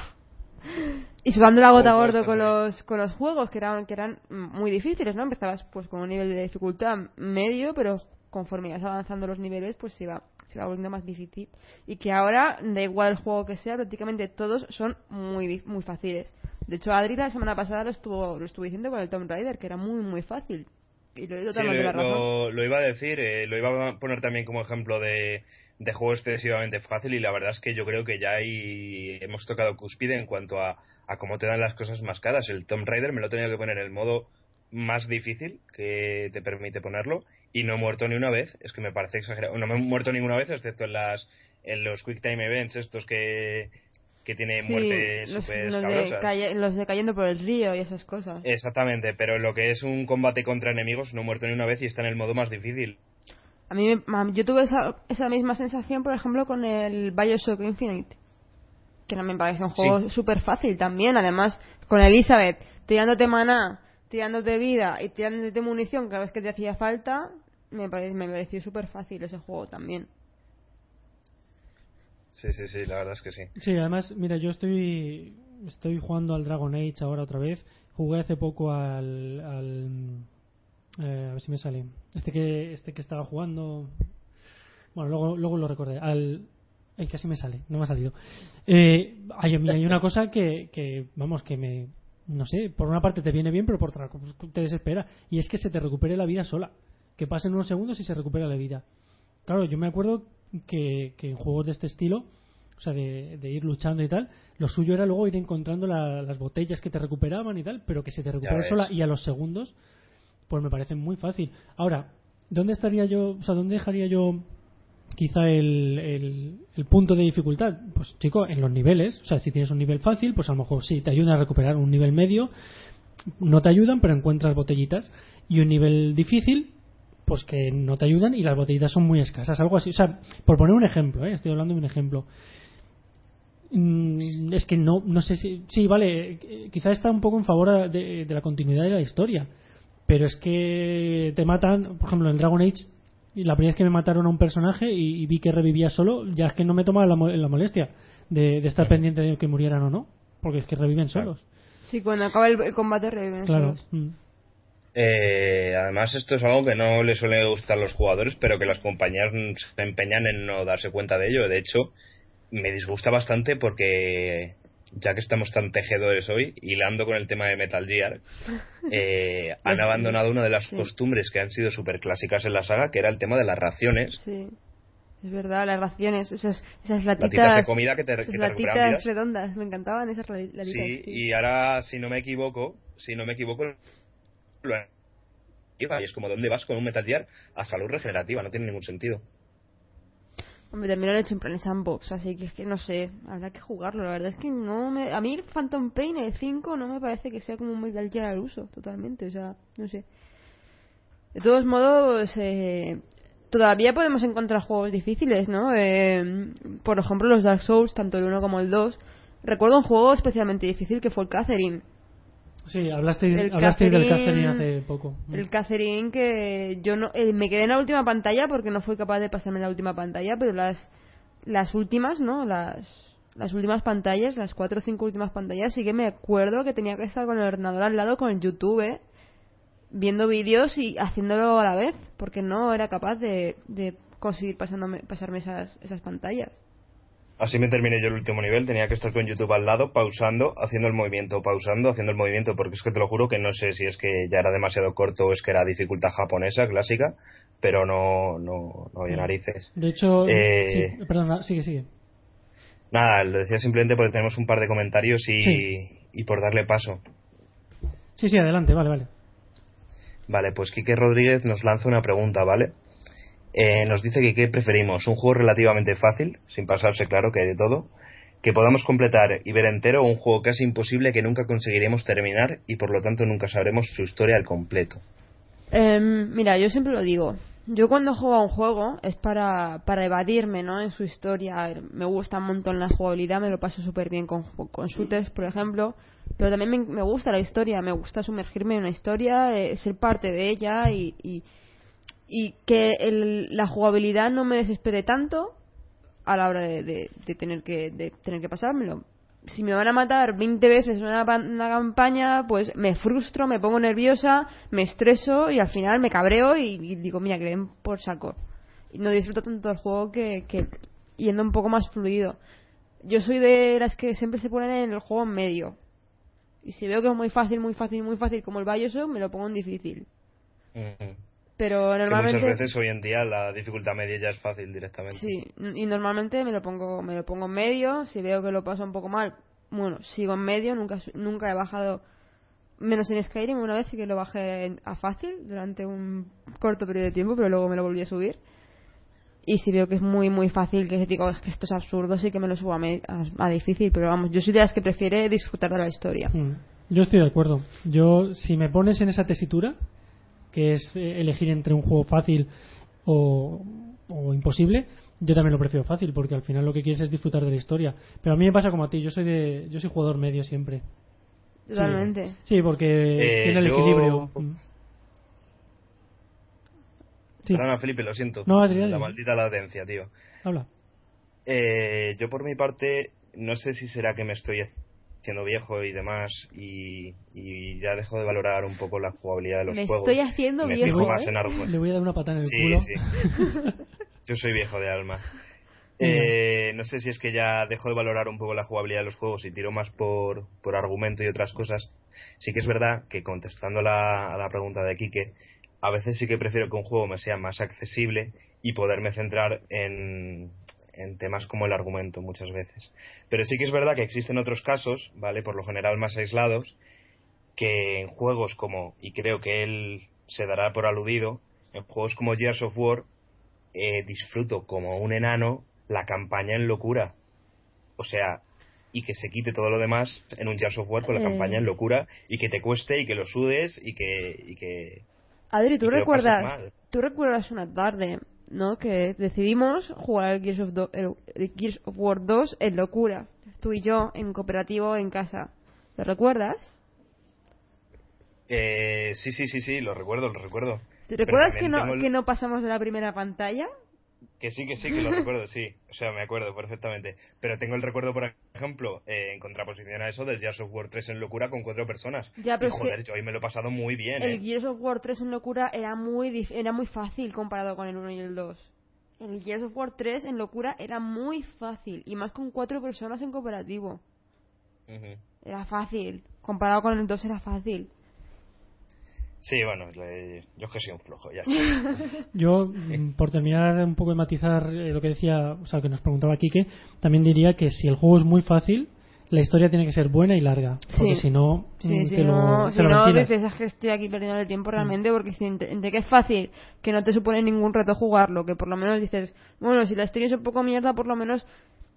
Y sudando la gota puede con los, con los juegos que eran, que eran muy difíciles, ¿no? Empezabas pues con un nivel de dificultad medio, pero conforme ibas avanzando los niveles, pues se iba, se iba volviendo más difícil. Y que ahora, da igual el juego que sea, prácticamente todos son muy, muy fáciles. De hecho, Adri la semana pasada lo estuvo, lo estuvo diciendo con el Tomb Raider, que era muy, muy fácil. Y lo Sí, lo iba a decir, eh, lo iba a poner también como ejemplo de, de juego excesivamente fácil y la verdad es que yo creo que ya hemos tocado cúspide en cuanto a, a cómo te dan las cosas más caras. El Tomb Raider me lo he tenido que poner en el modo más difícil que te permite ponerlo y no he muerto ni una vez, es que me parece exagerado. No me he muerto ninguna vez excepto en las en los Quick Time Events estos que que tiene Sí, muertes los, súper los de sabrosas. calle- los de cayendo por el río y esas cosas. Exactamente, pero lo que es un combate contra enemigos no he muerto ni una vez y está en el modo más difícil. A mí, me- yo tuve esa, esa misma sensación, por ejemplo, con el Bioshock Infinite. Que no me parece un juego súper fácil también. Además, con Elizabeth, tirándote maná, tirándote vida y tirándote munición cada vez que te hacía falta, me, pare- me pareció súper fácil ese juego también. Sí, sí, sí, la verdad es que sí. Sí, además, mira, yo estoy estoy jugando al Dragon Age ahora otra vez. Jugué hace poco al, al eh, a ver si me sale. Este que este que estaba jugando. Bueno, luego luego lo recordé. Al ay, casi me sale, no me ha salido. Eh, hay, hay una cosa que, que vamos que me no sé, por una parte te viene bien, pero por otra te desespera y es que se te recupere la vida sola. Que pasen unos segundos y se recupera la vida. Claro, yo me acuerdo que, que en juegos de este estilo, o sea, de, de ir luchando y tal, lo suyo era luego ir encontrando la- las botellas que te recuperaban y tal, pero que se te recupere ves. sola y a los segundos, pues me parece muy fácil. Ahora, ¿dónde estaría yo, o sea, dónde dejaría yo quizá el, punto de dificultad? Pues chico, en los niveles, o sea, si tienes un nivel fácil, pues a lo mejor sí, te ayudan a recuperar un nivel medio, no te ayudan, pero encuentras botellitas, y un nivel difícil, pues que no te ayudan y las botellitas son muy escasas, algo así. O sea, por poner un ejemplo, ¿eh? estoy hablando de un ejemplo. Mm, Es que no, no sé si. Sí, vale, eh, quizá está un poco en favor de, de la continuidad de la historia. Pero es que te matan, por ejemplo, en Dragon Age, y la primera vez que me mataron a un personaje y, y vi que revivía solo, ya es que no me tomaba la, mo- la molestia de, de estar pendiente de que murieran o no. Porque es que reviven Claro. solos. Sí, cuando acaba el, el combate reviven Claro. solos. Mm. Eh, además, esto es algo que no le suele gustar a los jugadores, pero que las compañías se empeñan en no darse cuenta de ello. De hecho, me disgusta bastante porque, ya que estamos tan tejedores hoy, hilando con el tema de Metal Gear, eh, han abandonado una de las sí. costumbres que han sido súper clásicas en la saga, que era el tema de las raciones. Sí. Es verdad, las raciones, esas, esas Latitas de latitas, comida que te, esas que te latitas redondas, me encantaban esas la- latitas. Sí, sí. y ahora, si no me equivoco, si no me equivoco, lo y es como, ¿dónde vas con un Metal Gear a salud regenerativa? No tiene ningún sentido. Hombre, también lo han hecho en plan sandbox, así que es que no sé, habrá que jugarlo. La verdad es que no me. A mí el Phantom Pain, el 5, no me parece que sea como un Metal Gear al uso, totalmente, o sea, no sé. De todos modos, eh, todavía podemos encontrar juegos difíciles, ¿no? Eh, por ejemplo, los Dark Souls, tanto el 1 como el 2. Recuerdo un juego especialmente difícil que fue el Catherine. Sí, hablasteis, El hablasteis del Catherine- Catherine hace poco. El Catherine que yo no eh, me quedé en la última pantalla porque no fui capaz de pasarme la última pantalla, pero las las últimas, ¿no? Las las últimas pantallas, las cuatro o cinco últimas pantallas, sí que me acuerdo que tenía que estar con el ordenador al lado con el YouTube ¿eh? viendo vídeos y haciéndolo a la vez, porque no era capaz de, de conseguir pasándome, pasarme esas, esas pantallas. Así me terminé yo el último nivel, tenía que estar con YouTube al lado, pausando, haciendo el movimiento, pausando, haciendo el movimiento, porque es que te lo juro que no sé si es que ya era demasiado corto o es que era dificultad japonesa, clásica, pero no, no, no había narices. De hecho, Eh, sí, perdona, sigue, sigue. Nada, lo decía simplemente porque tenemos un par de comentarios y, Sí. y por darle paso. Sí, sí, adelante, vale, vale. Vale, pues Quique Rodríguez nos lanza una pregunta, ¿vale? Eh, nos dice que qué preferimos, un juego relativamente fácil, sin pasarse claro que hay de todo, que podamos completar y ver entero un juego casi imposible que nunca conseguiremos terminar y por lo tanto nunca sabremos su historia al completo. Em, mira, yo siempre lo digo. Yo cuando juego a un juego es para, para evadirme, ¿no? En su historia. Me gusta un montón la jugabilidad, me lo paso súper bien con, con shooters, por ejemplo. Pero también me, me gusta la historia, me gusta sumergirme en una historia, eh, ser parte de ella y, y, y que el- la jugabilidad no me desespere tanto a la hora de, tener que tener que pasármelo. Si me van a matar 20 veces en una, pa- una campaña, pues me frustro, me pongo nerviosa, me estreso y al final me cabreo y, digo, mira, que por saco. Y no disfruto tanto del juego que, yendo un poco más fluido. Yo soy de las que siempre se ponen en el juego en medio. Y si veo que es muy fácil, muy fácil, muy fácil como el Bioshock, me lo pongo en difícil. Pero Que normalmente... muchas veces hoy en día la dificultad media ya es fácil directamente. Sí, y normalmente me lo pongo me lo pongo en medio, si veo que lo paso un poco mal, bueno, sigo en medio, nunca nunca he bajado menos en Skyrim, una vez sí que lo bajé en- a fácil durante un corto periodo de tiempo, pero luego me lo volví a subir. y si veo que es muy muy fácil que digo es que esto es absurdo sí que me lo subo a, me- a- a difícil pero vamos yo soy de las que prefiere disfrutar de la historia Mm. Yo estoy de acuerdo. Yo, si me pones en esa tesitura, que es eh, elegir entre un juego fácil o, o imposible, yo también lo prefiero fácil, porque al final lo que quieres es disfrutar de la historia. Pero a mí me pasa como a ti, yo soy de, yo soy jugador medio siempre. totalmente Sí, porque Eh, tiene el yo- equilibrio. Mm. Sí, Perdona, Felipe, lo siento. No, Adrián, La maldita latencia, tío. habla. Eh, yo por mi parte, no sé si será que me estoy haciendo viejo y demás y, y ya dejo de valorar un poco la jugabilidad de los me juegos. estoy haciendo me viejo más ¿eh? en. Le voy a dar una patada en el Sí, culo. sí. Yo soy viejo de alma. Eh, no sé si es que ya dejo de valorar un poco la jugabilidad de los juegos y tiro más por, por argumento y otras cosas. Sí que es verdad que contestando la, a la pregunta de Quique, a veces sí que prefiero que un juego me sea más accesible y poderme centrar en, en temas como el argumento muchas veces. Pero sí que es verdad que existen otros casos, ¿vale? Por lo general más aislados, que en juegos como, y creo que él se dará por aludido, en juegos como Gears of War, eh, disfruto como un enano la campaña en locura. O sea, y que se quite todo lo demás en un Gears of War con la campaña en locura y que te cueste y que lo sudes y que, y que Adri, ¿tú recuerdas, tú recuerdas una tarde, ¿no? Que decidimos jugar el Gears, of Do- el- Gears of War 2 en locura. Tú y yo, en cooperativo, en casa. ¿Lo recuerdas? Eh, sí, sí, sí, sí, lo recuerdo, lo recuerdo. ¿Te recuerdas que no, tengo que no pasamos de la primera pantalla? Que sí, que sí, que lo recuerdo, sí. O sea, me acuerdo perfectamente. Pero tengo el recuerdo, por ejemplo, eh, en contraposición a eso, del Gears of War 3 en locura con cuatro personas. Ya, pero y, joder, yo ahí me lo he pasado muy bien, El ¿eh? Gears of War 3 en locura era muy, era muy fácil comparado con el 1 y el 2. El Gears of War 3 en locura era muy fácil. Y más con cuatro personas en cooperativo. Era fácil. Comparado con el 2 era fácil. Sí, bueno, le- yo es que soy un flojo, ya está. Yo, mm, por terminar un poco de matizar eh, lo que decía, o sea, lo que nos preguntaba Quique, también diría que si el juego es muy fácil, la historia tiene que ser buena y larga. Porque Sí. si no, Sí, mm, si lo, no, te si lo no dices, es que estoy aquí perdiendo el tiempo realmente, porque si entre, entre que es fácil, que no te supone ningún reto jugarlo, que por lo menos dices, bueno, si la historia es un poco mierda, por lo menos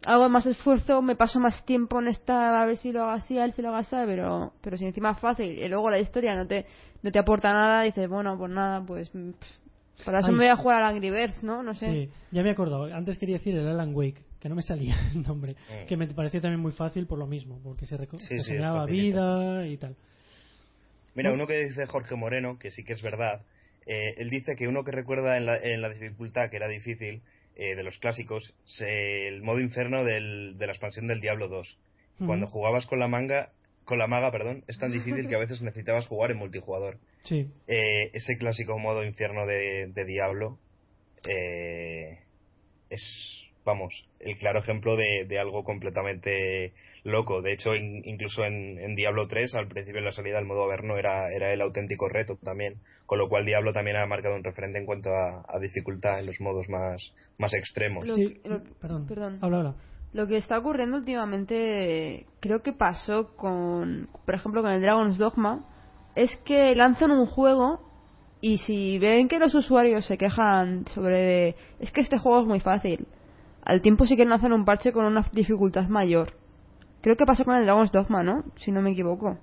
hago más esfuerzo, me paso más tiempo en esta, a ver si lo hago así, a ver si lo hago así, pero, pero si encima es fácil, y luego la historia no te, no te aporta nada, dices, bueno, pues nada, pues, mm, pff, para eso Ay. me voy a jugar al Angry Birds, ¿no? No sé. Sí, ya me he acordado. Antes quería decir el Alan Wake, que no me salía el nombre. Mm. Que me pareció también muy fácil por lo mismo, porque se reco- Sí, sí, vida y tal. Mira, uno que dice Jorge Moreno, que sí que es verdad, eh, él dice que uno que recuerda en la, en la dificultad, que era difícil, eh, de los clásicos, se- el modo inferno del, de la expansión del Diablo 2. Cuando jugabas con la manga, con la maga, perdón, es tan difícil que a veces necesitabas jugar en multijugador. Sí, Eh, ese clásico modo infierno de, de Diablo eh, es, vamos, el claro ejemplo de, de algo completamente loco. De hecho, in- incluso en, en Diablo 3, al principio de la salida, el modo Averno era, era el auténtico reto también. Con lo cual, Diablo también ha marcado un referente en cuanto a, a dificultad en los modos más, más extremos. Lo sí. que- lo- perdón. perdón. Habla, habla. Lo que está ocurriendo últimamente, creo que pasó con, por ejemplo, con el Dragon's Dogma, es que lanzan un juego y si ven que los usuarios se quejan sobre, es que este juego es muy fácil, al tiempo sí que lanzan un parche con una dificultad mayor. Creo que pasó con el Dragon's Dogma, ¿no? Si no me equivoco.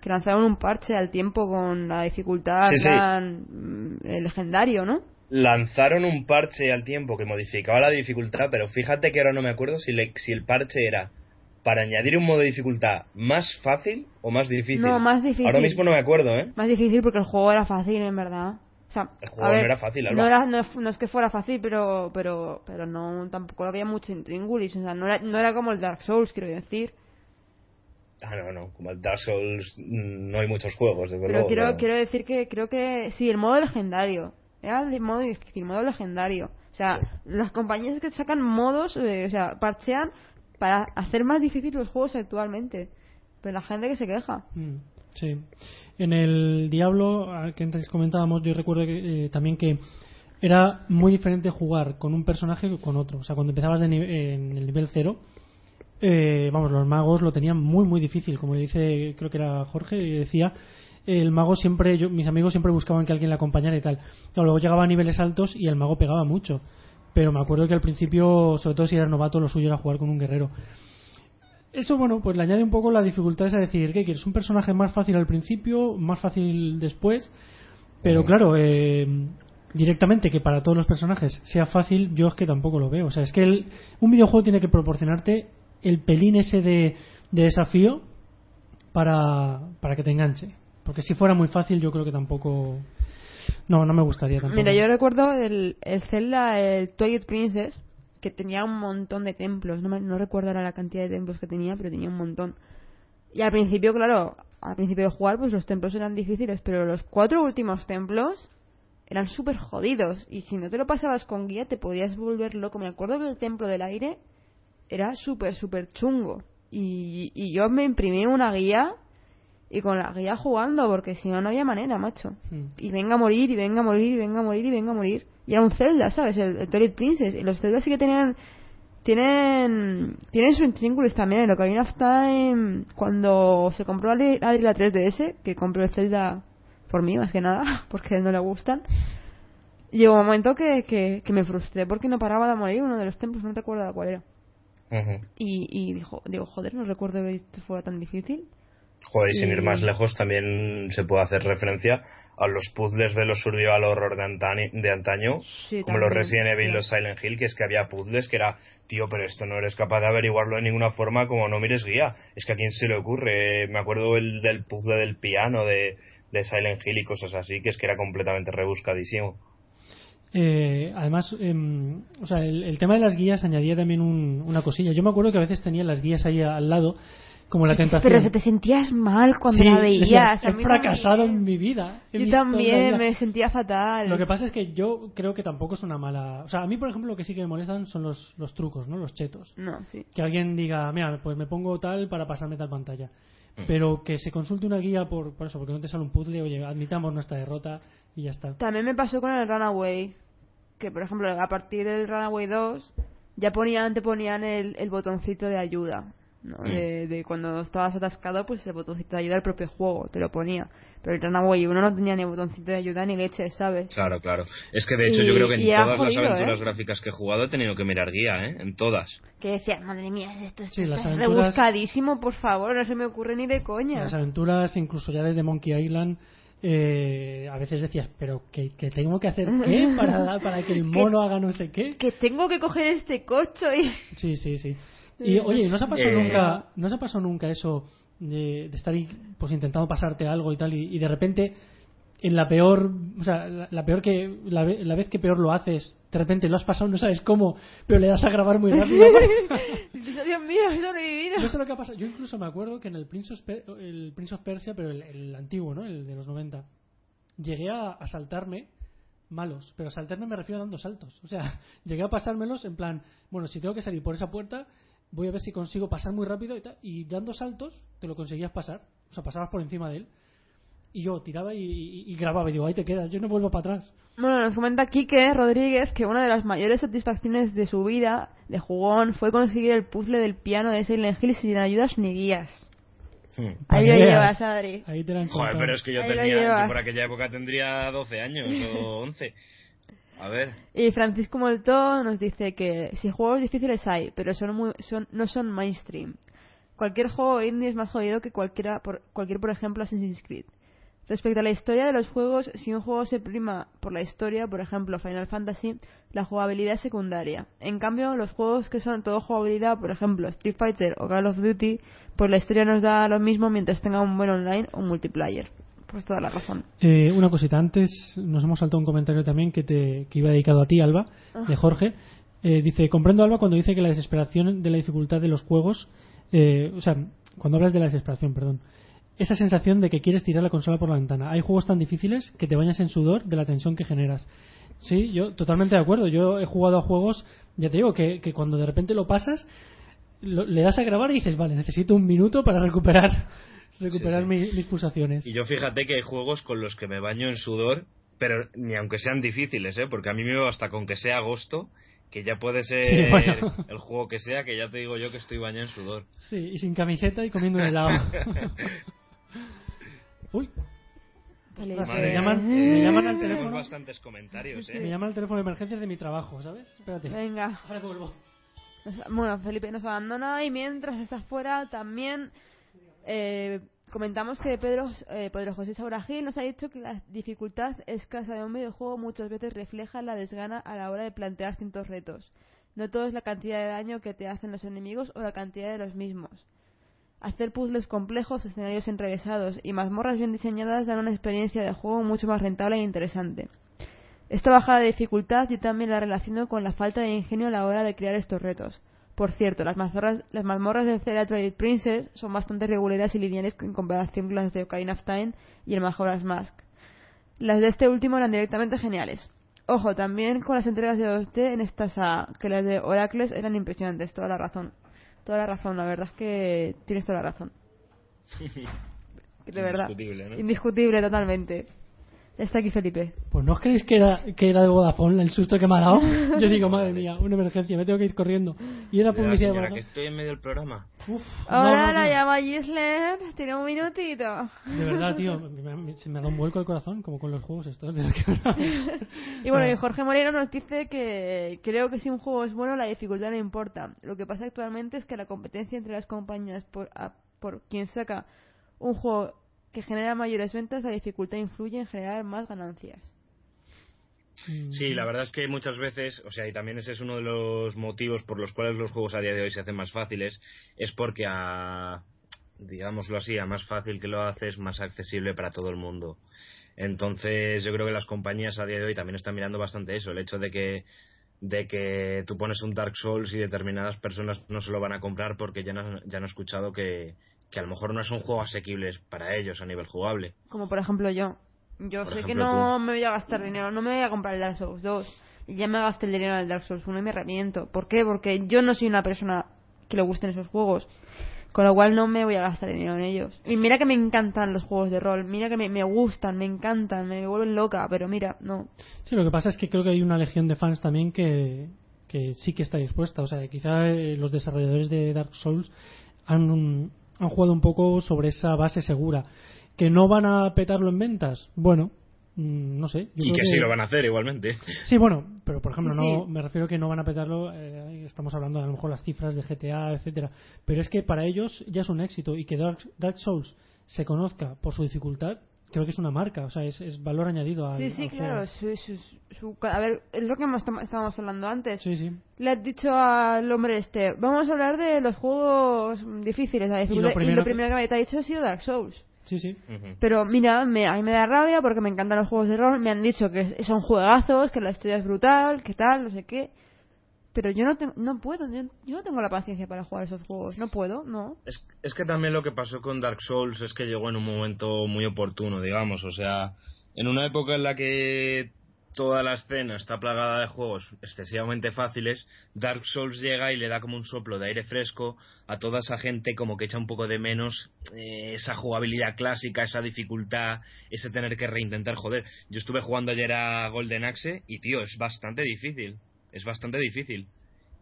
Que lanzaron un parche al tiempo con la dificultad Sí, sí. plan, mm, eh, legendario, ¿no? Lanzaron un parche al tiempo que modificaba la dificultad, pero fíjate que ahora no me acuerdo si, le- si el parche era para añadir un modo de dificultad más fácil o más difícil. No, más difícil. Ahora mismo no me acuerdo, ¿eh? Más difícil porque el juego era fácil, en verdad. O sea, El juego a ver, no era fácil, Alba. no, era- no, no es que fuera fácil, pero pero pero no tampoco había mucho intríngulis. O sea, no era, no era como el Dark Souls, quiero decir. Ah, no, no, como el Dark Souls mm, no hay muchos juegos, desde Pero luego. quiero, pero- quiero decir que creo que sí, el modo legendario. Era el modo difícil, modo legendario. O sea, Sí. las compañías que sacan modos, eh, o sea, parchean para hacer más difíciles los juegos actualmente. Pero la gente que se queja. Mm, Sí. En el Diablo, al que antes comentábamos, yo recuerdo que, eh, también que era muy diferente jugar con un personaje que con otro. O sea, cuando empezabas de en el nivel cero, eh, vamos, los magos lo tenían muy, muy difícil. Como dice, creo que era Jorge, decía, el mago siempre, yo, mis amigos siempre buscaban que alguien le acompañara y tal. Claro, luego llegaba a niveles altos y el mago pegaba mucho. pero me acuerdo que al principio, sobre todo si eras novato, lo suyo era jugar con un guerrero. Eso, bueno, pues le añade un poco la dificultad a decir, ¿qué quieres? ¿Un personaje más fácil al principio, más fácil después? Pero claro, eh, directamente que para todos los personajes sea fácil, yo es que tampoco lo veo. O sea, es que el- un videojuego tiene que proporcionarte el pelín ese de, de desafío para, para que te enganche. Porque si fuera muy fácil, yo creo que tampoco. No, no me gustaría tampoco. Mira, yo recuerdo el, el Zelda, el Twilight Princess, que tenía un montón de templos. No, me- no recuerdo ahora la cantidad de templos que tenía, pero tenía un montón. Y al principio, claro, al principio de jugar, pues los templos eran difíciles, pero los cuatro últimos templos eran súper jodidos. Y si no te lo pasabas con guía, te podías volver loco. Me acuerdo que el templo del aire era súper, súper chungo. Y, y yo me imprimí una guía y con la guía jugando, porque si no, no había manera, macho Mm. y venga a morir, y venga a morir, y venga a morir, y venga a morir. Y era un Zelda, ¿sabes? El, el Twilight Princess. Y los Zelda sí que tenían. Tienen. Tienen su intríngulis también. En Ocarina of Time. Cuando se compró Adri Adri la 3DS, que compró el Zelda por mí, más que nada, porque a él no le gustan. Llegó un momento que, que, que me frustré porque no paraba de morir uno de los templos, no recuerdo cuál era. Y, y dijo, digo, joder, no recuerdo que esto fuera tan difícil. Joder, y sin ir más lejos, también se puede hacer referencia a los puzzles de los survival horror de, antani- de antaño, Sí, como los también, Resident Evil y sí. los Silent Hill, que es que había puzzles que era, tío, pero esto no eres capaz de averiguarlo de ninguna forma como no mires guía. Es que a quién se le ocurre. Me acuerdo el del puzzle del piano de, de Silent Hill y cosas así, que es que era completamente rebuscadísimo. Eh, además, em, o sea, el, el tema de las guías añadía también un- una cosilla. Yo me acuerdo que a veces tenía las guías ahí al lado, como la tentación. Pero se te sentías mal cuando Sí, la veías. He fracasado también. en mi vida. He Yo también guía". me sentía fatal. Lo que pasa es que yo creo que tampoco es una mala. O sea, a mí, por ejemplo, lo que sí que me molestan son los, los trucos, ¿no? Los chetos. No, sí. Que alguien diga, mira, pues me pongo tal para pasarme tal pantalla. Mm. Pero que se consulte una guía por, por eso, porque no te sale un puzzle, oye, admitamos nuestra derrota y ya está. También me pasó con el Runaway. Que, por ejemplo, a partir del Runaway 2 ya ponían, te ponían el, el botoncito de ayuda. ¿No? Mm. De, de cuando estabas atascado, pues el botoncito de ayuda del propio juego te lo ponía. Pero el Runaway 1 no tenía ni botoncito de ayuda ni leche, ¿sabes? Claro, claro. Es que de hecho Y- yo creo que en todas jodido, las aventuras ¿eh? gráficas que he jugado he tenido que mirar guía, ¿eh? En todas. Que decían, madre mía, esto, esto Sí, las está aventuras- rebuscadísimo, por favor, no se me ocurre ni de coña. Las aventuras, incluso ya desde Monkey Island, eh, a veces decías, pero ¿qué, qué tengo que hacer qué para, para que el mono haga no sé qué? Que tengo que coger este cocho y... Sí, sí, sí. Y oye, ¿no se ha pasado Eh. nunca, no se ha pasado nunca eso de, de estar pues intentando pasarte algo y tal y, y de repente en la peor, o sea, la, la peor que la, la vez que peor lo haces, de repente lo has pasado, no sabes cómo, pero le das a grabar muy rápido. Dios mío, he sobrevivido. no sé lo que ha pasado. Yo incluso me acuerdo que en el Prince of, Per- el Prince of Persia, pero el, el antiguo, ¿no? El de los 90, llegué a, a saltarme malos, pero saltarme me refiero a dando saltos. O sea, llegué a pasármelos en plan, bueno, si tengo que salir por esa puerta, voy a ver si consigo pasar muy rápido y, tal, y dando saltos te lo conseguías pasar. O sea, pasabas por encima de él. Y yo tiraba y, y- y grababa y digo, ahí te quedas, yo no vuelvo para atrás. Bueno, nos comenta Quique Rodríguez que una de las mayores satisfacciones de su vida de jugón fue conseguir el puzzle del piano de Silent Hill sin ayudas ni guías. Hmm. Ahí lo llevas, Adri. Ahí te la han Joder, pero es que yo Ahí tenía, por aquella época tendría 12 años o 11. Y Francisco Molto nos dice que si juegos difíciles hay, pero son muy, son, no son mainstream. Cualquier juego indie es más jodido que cualquiera, por, cualquier, por ejemplo, Assassin's Creed. Respecto a la historia de los juegos, si un juego se prima por la historia, por ejemplo Final Fantasy, la jugabilidad es secundaria. En cambio, los juegos que son todo jugabilidad, por ejemplo Street Fighter o Call of Duty, pues la historia nos da lo mismo mientras tenga un buen online o multiplayer. Pues toda la razón. Eh, una cosita, antes nos hemos saltado un comentario también que, te, que iba dedicado a ti, Alba, de Jorge. Eh, dice, comprendo Alba cuando dice que la desesperación de la dificultad de los juegos, eh, o sea, cuando hablas de la desesperación, perdón, esa sensación de que quieres tirar la consola por la ventana. Hay juegos tan difíciles que te bañas en sudor de la tensión que generas. Sí, yo totalmente de acuerdo. Yo he jugado a juegos, ya te digo, que, que cuando de repente lo pasas, lo- le das a grabar y dices, vale, necesito un minuto para recuperar recuperar Sí, sí. mi- mis pulsaciones. Y yo fíjate que hay juegos con los que me baño en sudor, pero ni aunque sean difíciles, ¿eh? Porque a mí me basta con que sea agosto, que ya puede ser Sí, bueno. el juego que sea, que ya te digo yo que estoy bañado en sudor. Sí, y sin camiseta y comiendo un helado. Uy, Madre me, llaman, me llaman al Tenemos teléfono. bastantes comentarios, Me ¿eh? llaman al teléfono de emergencias de mi trabajo, ¿sabes? Espérate. Venga. Ahora que vuelvo. Bueno, Felipe nos abandona y mientras está fuera también eh, comentamos que Pedro, eh, Pedro José Sauragil nos ha dicho que la dificultad escasa de un videojuego muchas veces refleja la desgana a la hora de plantear ciertos retos. No todo es la cantidad de daño que te hacen los enemigos o la cantidad de los mismos. Hacer puzzles complejos, escenarios enrevesados y mazmorras bien diseñadas dan una experiencia de juego mucho más rentable e interesante. Esta bajada de dificultad yo también la relaciono con la falta de ingenio a la hora de crear estos retos. Por cierto, las mazmorras, las mazmorras de Zelda Twilight Princess son bastante regulares y lineales en comparación con las de Ocarina of Time y el Majora's Mask. Las de este último eran directamente geniales. Ojo, también con las entregas de 2D en esta saga, que las de Oracles eran impresionantes, toda la razón. Toda la razón, la verdad es que tienes toda la razón. De verdad. Indiscutible, ¿no? Indiscutible, totalmente. Está aquí Felipe. Pues no os creéis que era, que era de Vodafone el susto que me ha dado. Yo digo, madre mía, una emergencia, me tengo que ir corriendo. Y era publicidad de que estoy en medio del programa. Uf, Ahora no, no, la tío. llama Gisler. Tiene un minutito. De verdad, tío, me, me- se me ha dado un vuelco el corazón, como con los juegos estos de que. Y bueno, y Jorge Moreno nos dice que creo que si un juego es bueno, la dificultad no importa. Lo que pasa actualmente es que la competencia entre las compañías por, a- por quien saca un juego que genera mayores ventas, la dificultad influye en generar más ganancias. Sí, la verdad es que muchas veces, o sea, y también ese es uno de los motivos por los cuales los juegos a día de hoy se hacen más fáciles, es porque a, digámoslo así, a más fácil que lo haces, más accesible para todo el mundo. Entonces, yo creo que las compañías a día de hoy también están mirando bastante eso, el hecho de que de que tú pones un Dark Souls y determinadas personas no se lo van a comprar porque ya no, ya no he escuchado que, que a lo mejor no es un juego asequible para ellos a nivel jugable. Como por ejemplo yo. Yo Por sé que no tú. me voy a gastar dinero, no me voy a comprar el Dark Souls 2. Y ya me gasté el dinero en el Dark Souls 1 y me arrepiento. ¿Por qué? Porque yo no soy una persona que le gusten esos juegos. Con lo cual no me voy a gastar dinero en ellos. Y mira que me encantan los juegos de rol. Mira que me, me gustan, me encantan, me vuelven loca. Pero mira, no. Sí, lo que pasa es que creo que hay una legión de fans también que, que sí que está dispuesta. O sea, quizá eh, los desarrolladores de Dark Souls han, han jugado un poco sobre esa base segura. ¿Que no van a petarlo en ventas? Bueno, mm, no sé. yo Y creo que sí lo van a hacer igualmente. Sí, bueno, pero por ejemplo, Sí, no me refiero que no van a petarlo. eh, estamos hablando de a lo mejor las cifras de GTA, etcétera. Pero es que para ellos ya es un éxito y que Dark, Dark Souls se conozca por su dificultad, creo que es una marca, o sea, es, es valor añadido al, Sí, sí, al claro. Su, su- su- a ver, es lo que hemos- estábamos hablando antes. Sí, sí. Le has dicho al hombre este, vamos a hablar de los juegos difíciles. La dificultad, y lo primero primero, que- que... te ha dicho ha sido Dark Souls. Sí, sí. Pero mira, me, a mí me da rabia porque me encantan los juegos de rol. Me han dicho que son juegazos, que la historia es brutal, que tal, no sé qué. Pero yo no, no puedo, yo, yo no tengo la paciencia para jugar esos juegos. No puedo, no. Es, es que también lo que pasó con Dark Souls es que llegó en un momento muy oportuno, digamos. O sea, en una época en la que toda la escena está plagada de juegos excesivamente fáciles, Dark Souls llega y le da como un soplo de aire fresco a toda esa gente como que echa un poco de menos eh, esa jugabilidad clásica, esa dificultad, ese tener que reintentar, joder. Yo estuve jugando ayer a Golden Axe y tío, es bastante difícil, es bastante difícil.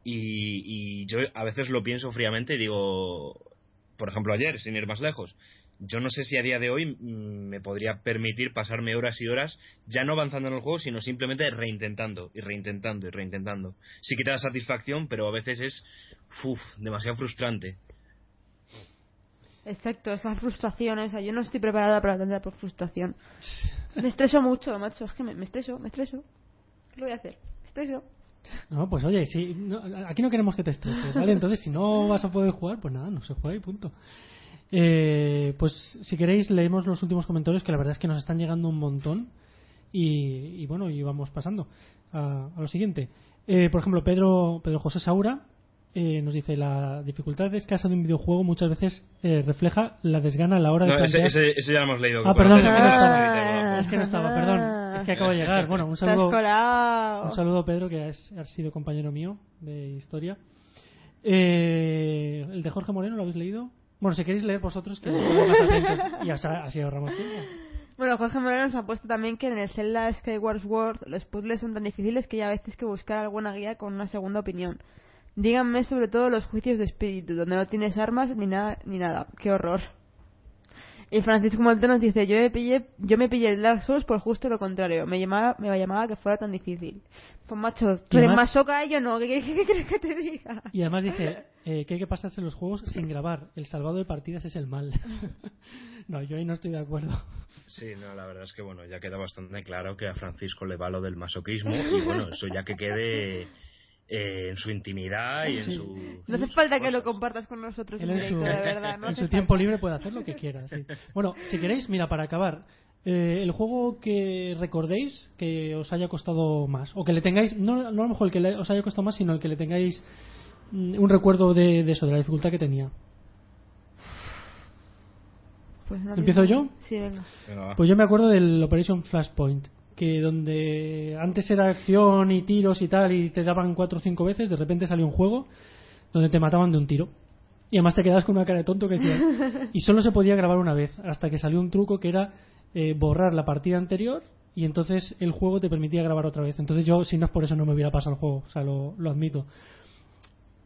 Y, y yo a veces lo pienso fríamente y digo, por ejemplo ayer, sin ir más lejos, yo no sé si a día de hoy mm, me podría permitir pasarme horas y horas ya no avanzando en el juego, sino simplemente reintentando y reintentando y reintentando. Sí que te da satisfacción, pero a veces es uf, demasiado frustrante. Exacto, esa frustración esa. Yo no estoy preparada para tanta frustración. Me estreso mucho, macho. Es que me, me estreso, me estreso. ¿Qué lo voy a hacer? Me estreso. No, pues oye, si, no- aquí no queremos que te estreses, ¿vale? Entonces, si no vas a poder jugar, pues nada, no se juega y punto. Eh, pues si queréis, leemos los últimos comentarios, que la verdad es que nos están llegando un montón. Y, y bueno, y vamos pasando a, a lo siguiente. Eh, por ejemplo, Pedro, Pedro José Saura eh, nos dice: La dificultad escasa de un videojuego muchas veces eh, refleja la desgana a la hora de No, ese, plantear- ese- ese ya lo hemos leído. Ah, perdón, es que no estaba. el Es que no estaba, perdón. Es que acabo de llegar. Bueno, un saludo. Un saludo, Pedro, que has, has sido compañero mío de historia. Eh, ¿El de Jorge Moreno lo habéis leído? Bueno, si queréis leer vosotros, que estáis más atentos y así, así ahorramos tiempo. Bueno, Jorge Moreno nos ha puesto también que en el Zelda Skyward Sword los puzzles son tan difíciles que ya a veces que buscar alguna guía con una segunda opinión. Díganme sobre todo los juicios de espíritu, donde no tienes armas ni nada, ni nada. Qué horror. Y Francisco Montero nos dice, yo me pillé, yo me pillé el Dark Souls por justo lo contrario. Me llamaba, me llamaba que fuera tan difícil. Pues macho, tú Y eres además- más soca yo no. ¿Qué, crees que te diga? Y además dice eh, que hay que pasarse los juegos sin grabar. El salvado de partidas es el mal. no, yo ahí no estoy de acuerdo. Sí, no, la verdad es que bueno, ya queda bastante claro que a Francisco le va lo del masoquismo y bueno, eso ya que quede eh, en su intimidad y en Sí. su... No hace falta que lo compartas con nosotros en directo, su, de verdad. No en hace su falta. tiempo libre puede hacer lo que quiera. sí. Bueno, si queréis, mira, para acabar, eh, el juego que recordéis que os haya costado más, o que le tengáis, no, no a lo mejor el que le- os haya costado más, sino el que le tengáis mm, un recuerdo de, de eso, de la dificultad que tenía. Pues no ¿Empiezo yo? Sí, venga. Pues yo me acuerdo del Operation Flashpoint, que donde antes era acción y tiros y tal, y te daban cuatro o cinco veces, de repente salió un juego donde te mataban de un tiro. Y además te quedabas con una cara de tonto que decías. Y solo se podía grabar una vez, hasta que salió un truco que era eh, borrar la partida anterior y entonces el juego te permitía grabar otra vez. Entonces yo, si no es por eso, no me hubiera pasado el juego, o sea, lo, lo admito.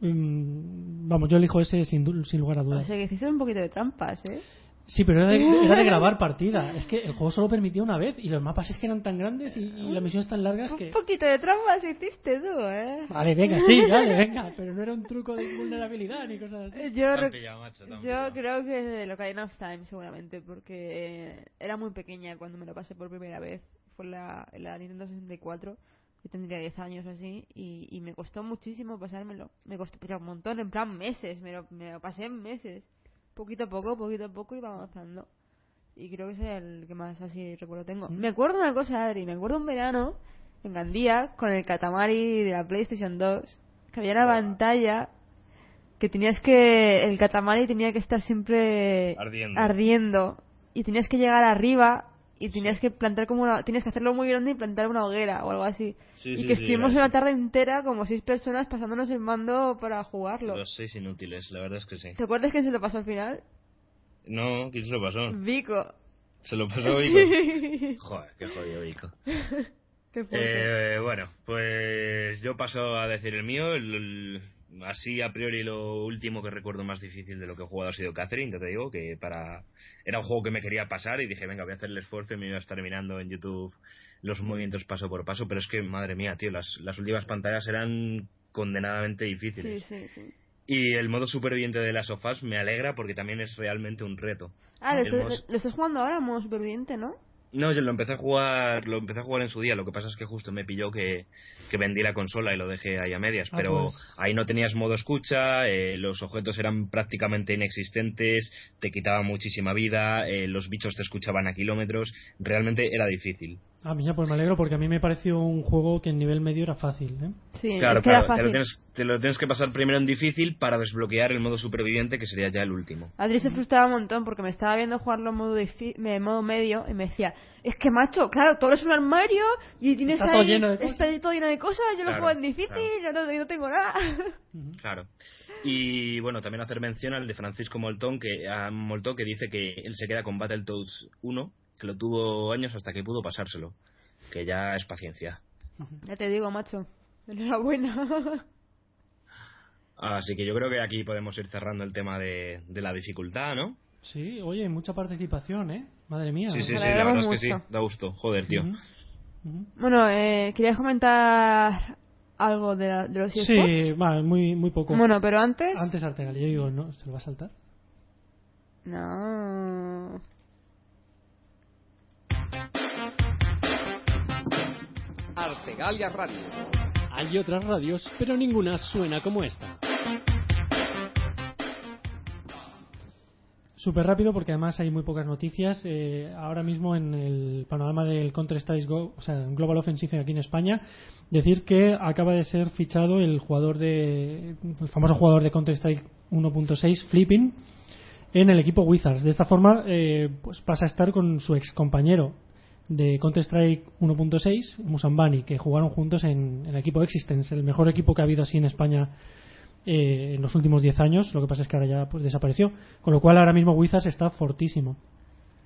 Mm, vamos, yo elijo ese sin, sin lugar a O dudas. sea que hiciste un poquito de trampas, ¿eh? Sí, pero era de, era de grabar partida. Es que el juego solo permitía una vez y los mapas es que eran tan grandes y, y las misiones tan largas que... Un poquito de trampas hiciste tú, ¿eh? Vale, venga, sí, vale, venga. Pero no era un truco de vulnerabilidad ni cosas así. Yo, pillado, macho, creo que de lo Ocarina of Time, seguramente, porque era muy pequeña cuando me lo pasé por primera vez. Fue la, en la Nintendo 64. Yo tendría 10 años o así. Y, y me costó muchísimo pasármelo. Me costó, pero un montón, en plan meses. Me lo, me lo pasé en meses. Poquito a poco, poquito a poco iba avanzando. Y creo que es el que más así recuerdo tengo. Me acuerdo una cosa, Adri. Me acuerdo un verano en Gandía con el Katamari de la PlayStation 2. Que había una pantalla que tenías que el Katamari tenía que estar siempre Ardiendo. ardiendo. y tenías que llegar arriba y tenías que plantar como una tenías que hacerlo muy grande y plantar una hoguera o algo así Sí, y sí, que sí, estuvimos una tarde entera como seis personas pasándonos el mando para jugarlo Los seis inútiles, la verdad es que sí. ¿te acuerdas quién se lo pasó al final? No, ¿quién se lo pasó? Vico Se lo pasó Vico. Joder, qué jodido Vico. Qué. Eh, bueno, pues yo paso a decir el mío. el- el- así a priori lo último que recuerdo más difícil de lo que he jugado ha sido Catherine, ya te digo, que para era un juego que me quería pasar y dije, venga, voy a hacer el esfuerzo y me iba a estar mirando en YouTube los movimientos paso por paso, pero es que, madre mía, tío, las, las últimas pantallas eran condenadamente sí difíciles. sí sí Y el modo superviviente de las sofás me alegra porque también es realmente un reto. ah lo estás jugando ahora modo superviviente ¿no? No, yo lo empecé a jugar, lo empecé a jugar en su día. Lo que pasa es que justo me pilló que, que vendí la consola y lo dejé ahí a medias. Ah, pero pues. ahí no tenías modo escucha, eh, los objetos eran prácticamente inexistentes, te quitaba muchísima vida, eh, los bichos te escuchaban a kilómetros. Realmente era difícil. Ah, mira, pues me alegro porque a mí me pareció un juego que en nivel medio era fácil, ¿eh? sí Claro, es que claro, era te lo, tienes, te lo tienes que pasar primero en difícil para desbloquear el modo superviviente, que sería ya el último. Adri se frustraba un montón porque me estaba viendo jugarlo en modo, difi- en modo medio y me decía, es que macho, claro, todo es un armario y tienes Está todo ahí, lleno de cosas". está todo lleno de cosas, yo lo Claro, juego en difícil, yo no, yo no tengo nada. Claro. Y bueno, también hacer mención al de Francisco Moltón, que, a Moltó, que dice que él se queda con Battletoads 1, que lo tuvo años hasta que pudo pasárselo. Que ya es paciencia. ya te digo, macho, enhorabuena. Así que yo creo que aquí podemos ir cerrando el tema de, de la dificultad, ¿no? Sí, oye, mucha participación, ¿eh? Madre mía. Sí, sí, sí, la verdad alegramos es que sí, mucho. da gusto. Joder, tío. Ujú. Ujú. bueno, eh, ¿querías comentar algo de, la- de los eSports? Sí, va, muy, muy poco. Bueno, pero antes... Antes Artegal, yo digo, no, se lo va a saltar. No... Artegalia Radio. Hay otras radios, pero ninguna suena como esta. Súper rápido porque además hay muy pocas noticias. Eh, ahora mismo en el panorama del Counter-Strike Go, o sea, Global Offensive aquí en España, decir que acaba de ser fichado el jugador de el famoso jugador de Counter-Strike 1.6 Flipping en el equipo Wizards. De esta forma, eh, pues pasa a estar con su ex compañero de Counter-Strike 1.6, Musambani, que jugaron juntos en, el equipo Existence, el mejor equipo que ha habido así en España eh, en los últimos 10 años. Lo que pasa es que ahora ya pues, desapareció. Con lo cual, ahora mismo Wizards está fortísimo.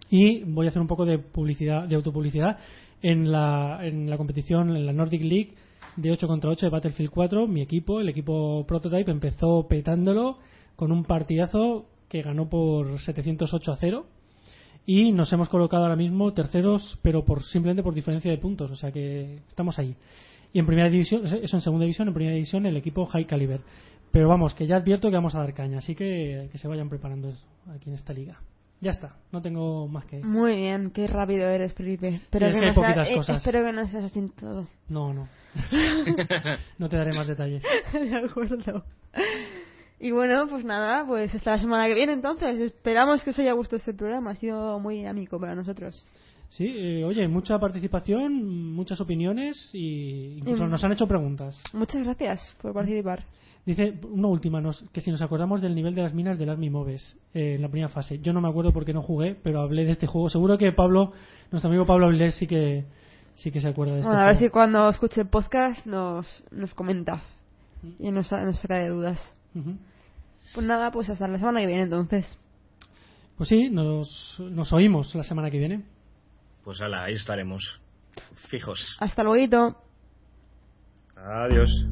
Y voy a hacer un poco de publicidad, de autopublicidad. En la, en la competición, en la Nordic League de 8 contra 8 de Battlefield 4, mi equipo, el equipo Prototype, empezó petándolo con un partidazo que ganó por 708 a 0 y nos hemos colocado ahora mismo terceros, pero por simplemente por diferencia de puntos, o sea que estamos ahí. Y en primera división, eso en segunda división, en primera división el equipo High Caliber. Pero vamos, que ya advierto que vamos a dar caña, así que que se vayan preparando eso aquí en esta liga. Ya está, no tengo más que decir. Muy bien, qué rápido eres, Felipe. Espero, es que, que hay no sea- eh, cosas. espero que no seas así en todo. No, no. no te daré más detalles. De acuerdo. Y bueno, pues nada, pues hasta la semana que viene entonces. Esperamos que os haya gustado este programa. Ha sido muy dinámico para nosotros. Sí, eh, oye, mucha participación, muchas opiniones y incluso Mm. nos han hecho preguntas. Muchas gracias por participar. Dice una última, nos- que si nos acordamos del nivel de las minas del Army Moves eh, en la primera fase. Yo no me acuerdo porque no jugué, pero hablé de este juego. Seguro que Pablo, nuestro amigo Pablo Avilés sí que sí que se acuerda de este Bueno, a ver si cuando escuche el podcast nos, nos comenta y nos, nos saca de dudas. Ujú. Pues nada, pues hasta la semana que viene entonces. Pues sí, nos, nos oímos la semana que viene. Pues ala, ahí estaremos. Fijos. Hasta luego. Adiós.